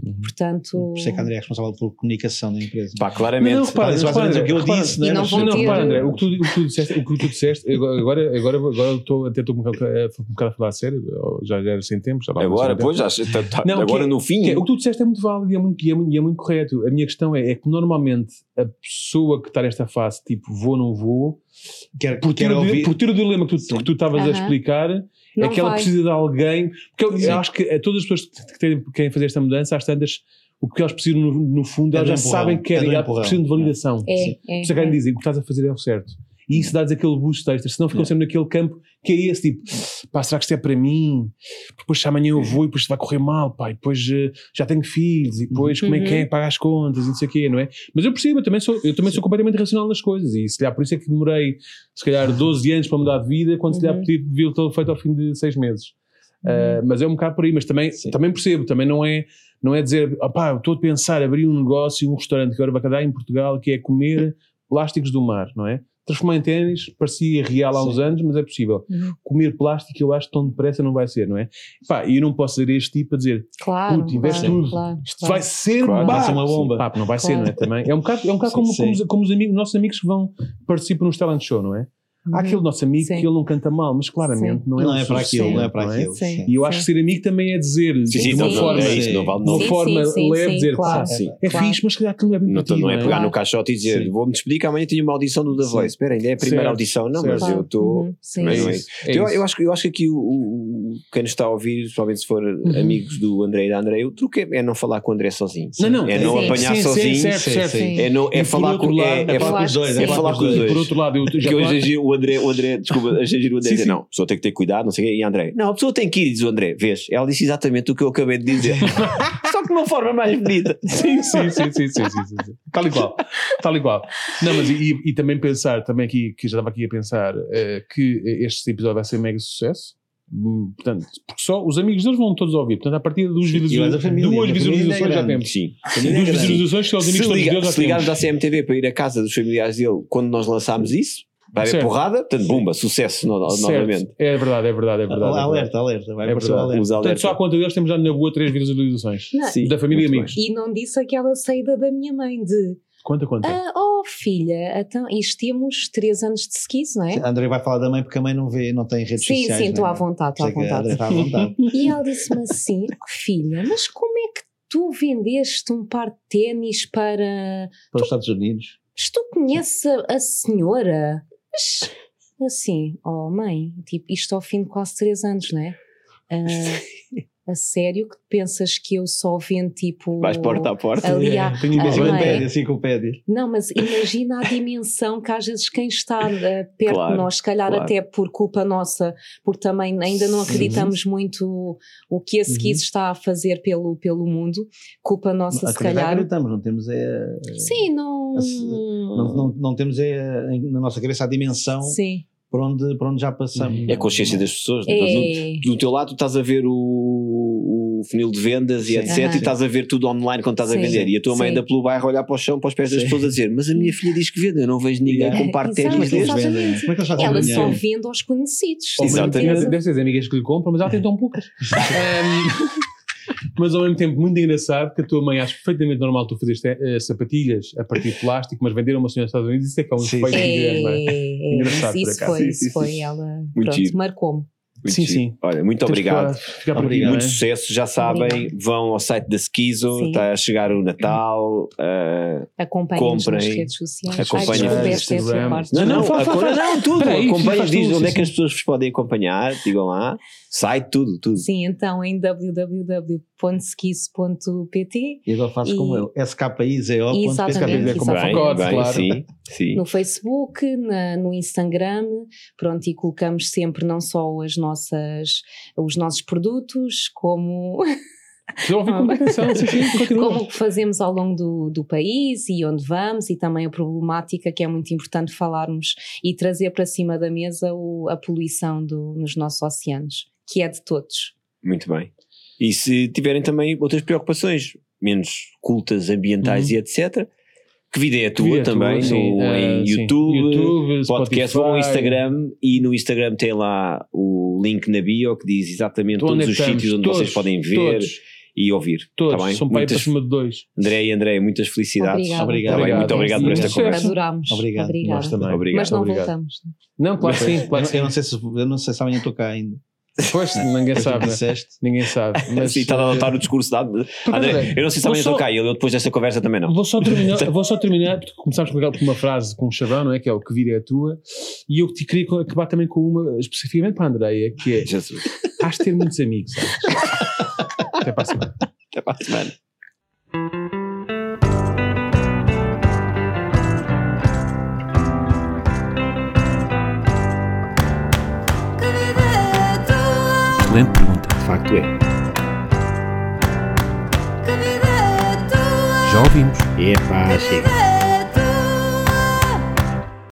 Uhum. Portanto, Por isso é que a André é responsável pela comunicação da empresa. Pá, claramente. Não, não, repara, ou repara, menos o que eu repara. disse, né? Não Mas- Não, ter- repara, André, o que tu, o que tu disseste, o que tu disseste agora, agora, agora estou até estou um bocado, um bocado a falar a sério, já, já era sem tempo, já Agora, pois, já, tá- tá- Não, agora que é- no fim. Que é, o que tu disseste é muito válido e é muito, e é muito, e é muito correto. A minha questão é, é que normalmente a pessoa que está nesta fase, tipo vou, não vou, Quer, por ter, quer o, ouvir. por ter o dilema que tu estavas a explicar, não é que ela vai. precisa de alguém. Porque eu, eu acho que eh, todas as pessoas que que têm- querem fazer esta mudança, às tantas, o que elas precisam no, no fundo, É elas já empurrão, sabem que é querem, do elas empurrão. precisam de validação. É, é, Você querem é. dizer o que estás a fazer é o certo. E isso dá-lhes aquele boost extra, senão ficam Yeah. sempre naquele campo que é esse tipo, pá, será que isto é para mim? Depois se amanhã eu vou e depois isto vai correr mal, pá, e depois eh, já tenho filhos, e depois como é que é Uhum. pagar as contas e não sei o quê, não é? Mas eu percebo, eu também sou, eu também sou completamente racional nas coisas e se calhar por isso é que demorei se calhar 12 anos para mudar de vida, quando se calhar Uhum. devia ter feito ao fim de 6 meses. Uh, mas é um bocado por aí, mas também, Sim. também percebo, também não é, não é dizer, opá, estou a pensar abrir um negócio, um restaurante que agora vai dar em Portugal, que é comer plásticos do mar, não é? Transformar em ténis, parecia real há uns Sim. anos, mas é possível. Uhum. Comer plástico, eu acho que tão depressa não vai ser, não é? Pá, e eu não posso ser este tipo a dizer, Claro, Puto, investe claro, tudo. claro, isto claro. vai ser Claro, vai ser uma bomba. Pá, não vai ser, não é? Também. É um bocado, é um bocado Sim, como, sim. como, os, como os amigos, nossos amigos que vão participar nos talent show, não é? Há Uhum. aquele nosso amigo Sim. que ele não canta mal, mas claramente não é Não é para aquilo, não é para não é? aquilo. Sim. sim. E eu acho que ser amigo também é dizer Sim, sim, de não, uma Sim. forma, é isso, não vale. Não, uma Sim, forma sim, sim, leve sim, dizer, claro. Sim. é Claro. fixe, mas se calhar aquilo é bem Não, é não é? pegar no caixote e dizer Sim. vou-me despedir que amanhã tenho uma audição do The Sim. Voice. Espera, ainda é a primeira Certo, audição. Não, certo. mas eu estou. Uhum, sim, sim. isso, é eu, acho, que- eu acho que aqui o, o- quem nos está a ouvir, principalmente se for amigos do André e da André, o truque é, não falar com o André sozinho. Não, não, É não Sim. apanhar sim, sozinho. Sim, certo, Sim, certo. sim. É, falar com os dois, é falar com os dois. por outro lado, eu já Que é o André, o André, desculpa, achei giro o André Sim, dizer, sim. não, a pessoa tem que ter cuidado, não sei o quê, e André, não, a pessoa tem que ir, diz o André, vês, ela disse exatamente o que eu acabei de dizer, só que de uma forma mais bonita. Sim, sim, sim, sim, sim, sim, sim. Tal e qual, tal e qual. Não, mas e, e também pensar, também aqui, que já estava aqui a pensar, eh, que este episódio vai ser mega sucesso. Hum, Portanto, porque só os amigos deles vão todos ouvir. Portanto, a partir de duas, E visualizações, a família, duas a visualizações é já grande. temos. Sim. Duas visualizações, só os Se, amigos todos deles já se ligarmos à CMTV para ir à casa dos familiares dele quando nós lançámos isso, vai haver porrada, portanto, bumba, sucesso no- novamente. É verdade, é verdade, é verdade. é verdade. Alerta, alerta. Vai É verdade. alerta. Portanto, só à conta deles temos já na boa três visualizações. Não, Sim. Da família e amigos. E não disse aquela saída da minha mãe de Quanto, quanto? ah, oh filha, então, isto temos três anos de skis, não é? A André vai falar da mãe porque a mãe não vê, não tem redes Sim, sociais. sim, estou né? à vontade, estou à a vontade. Está à vontade. E ela disse-me assim: "Oh, filha, mas como é que tu vendeste um par de ténis para. Para os Estados Unidos. Mas tu conheces a, a senhora? Assim, oh mãe, tipo, isto ao fim de quase três anos, não é? Ah, A sério que pensas que eu só vendo tipo. Vais porta a porta. Ali É, tenho não é? Enciclopédia, enciclopédia. Não, mas imagina a dimensão que às vezes quem está eh, perto Claro, de nós, se calhar claro. até por culpa nossa, porque também ainda não acreditamos muito o que esse Uhum. Kiss está a fazer pelo, pelo mundo, culpa nossa, se Acreditar, calhar. acreditamos, não temos é, Sim, não. não, não, não temos é, na nossa cabeça a dimensão Sim. Por onde, por onde já passamos. É a consciência das pessoas. né? É. Do, do teu lado, tu estás a ver o, o funil de vendas e Sim. etc. Aham. E estás a ver tudo online quando estás a Sim. vender. E a tua mãe anda pelo bairro a olhar para o chão, para os pés das pessoas a dizer: Mas a minha filha diz que vende, eu não vejo ninguém Yeah. com par de ténis Como é? Como é que fazem Ela só vende aos conhecidos. Exatamente. deve, deve ser as amigas que lhe compram, mas ela tem tão poucas. Mas ao mesmo tempo, muito engraçado que a tua mãe acha perfeitamente normal tu fazeres eh, sapatilhas a partir de plástico, mas vender a uma senhora nos Estados Unidos, isso é que é um Sim, efeito sim. grande, não é? É, Engraçado, isso acaso. foi, Sim, isso sim, foi ela. Pronto, marcou-me. Muito Sim, giro. sim. Olha, muito obrigado. Obrigado. não Muito é? sucesso, já sabem, Obrigada. vão ao site da Skizo, está a chegar o Natal. ah, Acompanhem-nos nas Comprem. redes sociais. Acompanhem Ai, é Instagram. parte. não, não, fala, não, tudo. Acompanhem, diz onde é que as pessoas vos podem acompanhar, digam lá. Site, tudo, tudo. Sim, então em www.skis.pt E agora fazes E- como eu. SKIZO.pt. É como pacote, bem, claro. sim, sim. no Facebook, na- no Instagram, pronto, e colocamos sempre não só as nossas, os nossos produtos, como, com atenção, como o que fazemos ao longo do, do país e onde vamos, e também a problemática que é muito importante falarmos e trazer para cima da mesa o- a poluição do- nos nossos oceanos, que é de todos. Muito bem. E se tiverem também outras preocupações menos cultas, ambientais Uhum. e etc., que vida é a tua é tua, também, sim, no, em sim. YouTube, YouTube, podcast, Spotify. Instagram e no Instagram tem lá o link na bio que diz exatamente é todos os estamos? sítios onde Todos, vocês podem ver Todos, e ouvir. todos. Tá bem? São para ir para muitas, cima de dois. André e André, muitas felicidades. Obrigada. Obrigado. Tá bem, muito obrigado por esta conversa. Adorámos. Obrigado. Obrigada. Nós também. Obrigado. Mas não Obrigado. voltamos. Não, claro que sim, Eu, claro não- que eu sim. não sei se, eu não sei se amanhã estou cá ainda. Pois, ninguém sabe, ninguém sabe. Mas, Sim, está a adotar eh, o discurso da André. Eu não sei se só- estou cá, ele depois desta conversa também não. Vou só terminar, vou só terminar porque começámos com, uma frase, com um chavão, não é? Que é o que vida é a tua. E eu te queria acabar também com uma, especificamente para a Andreia, que é: Jesus. has de ter muitos amigos, sabes? Até para a semana. Até para a semana. Facto é. Já ouvimos. Epá, chega.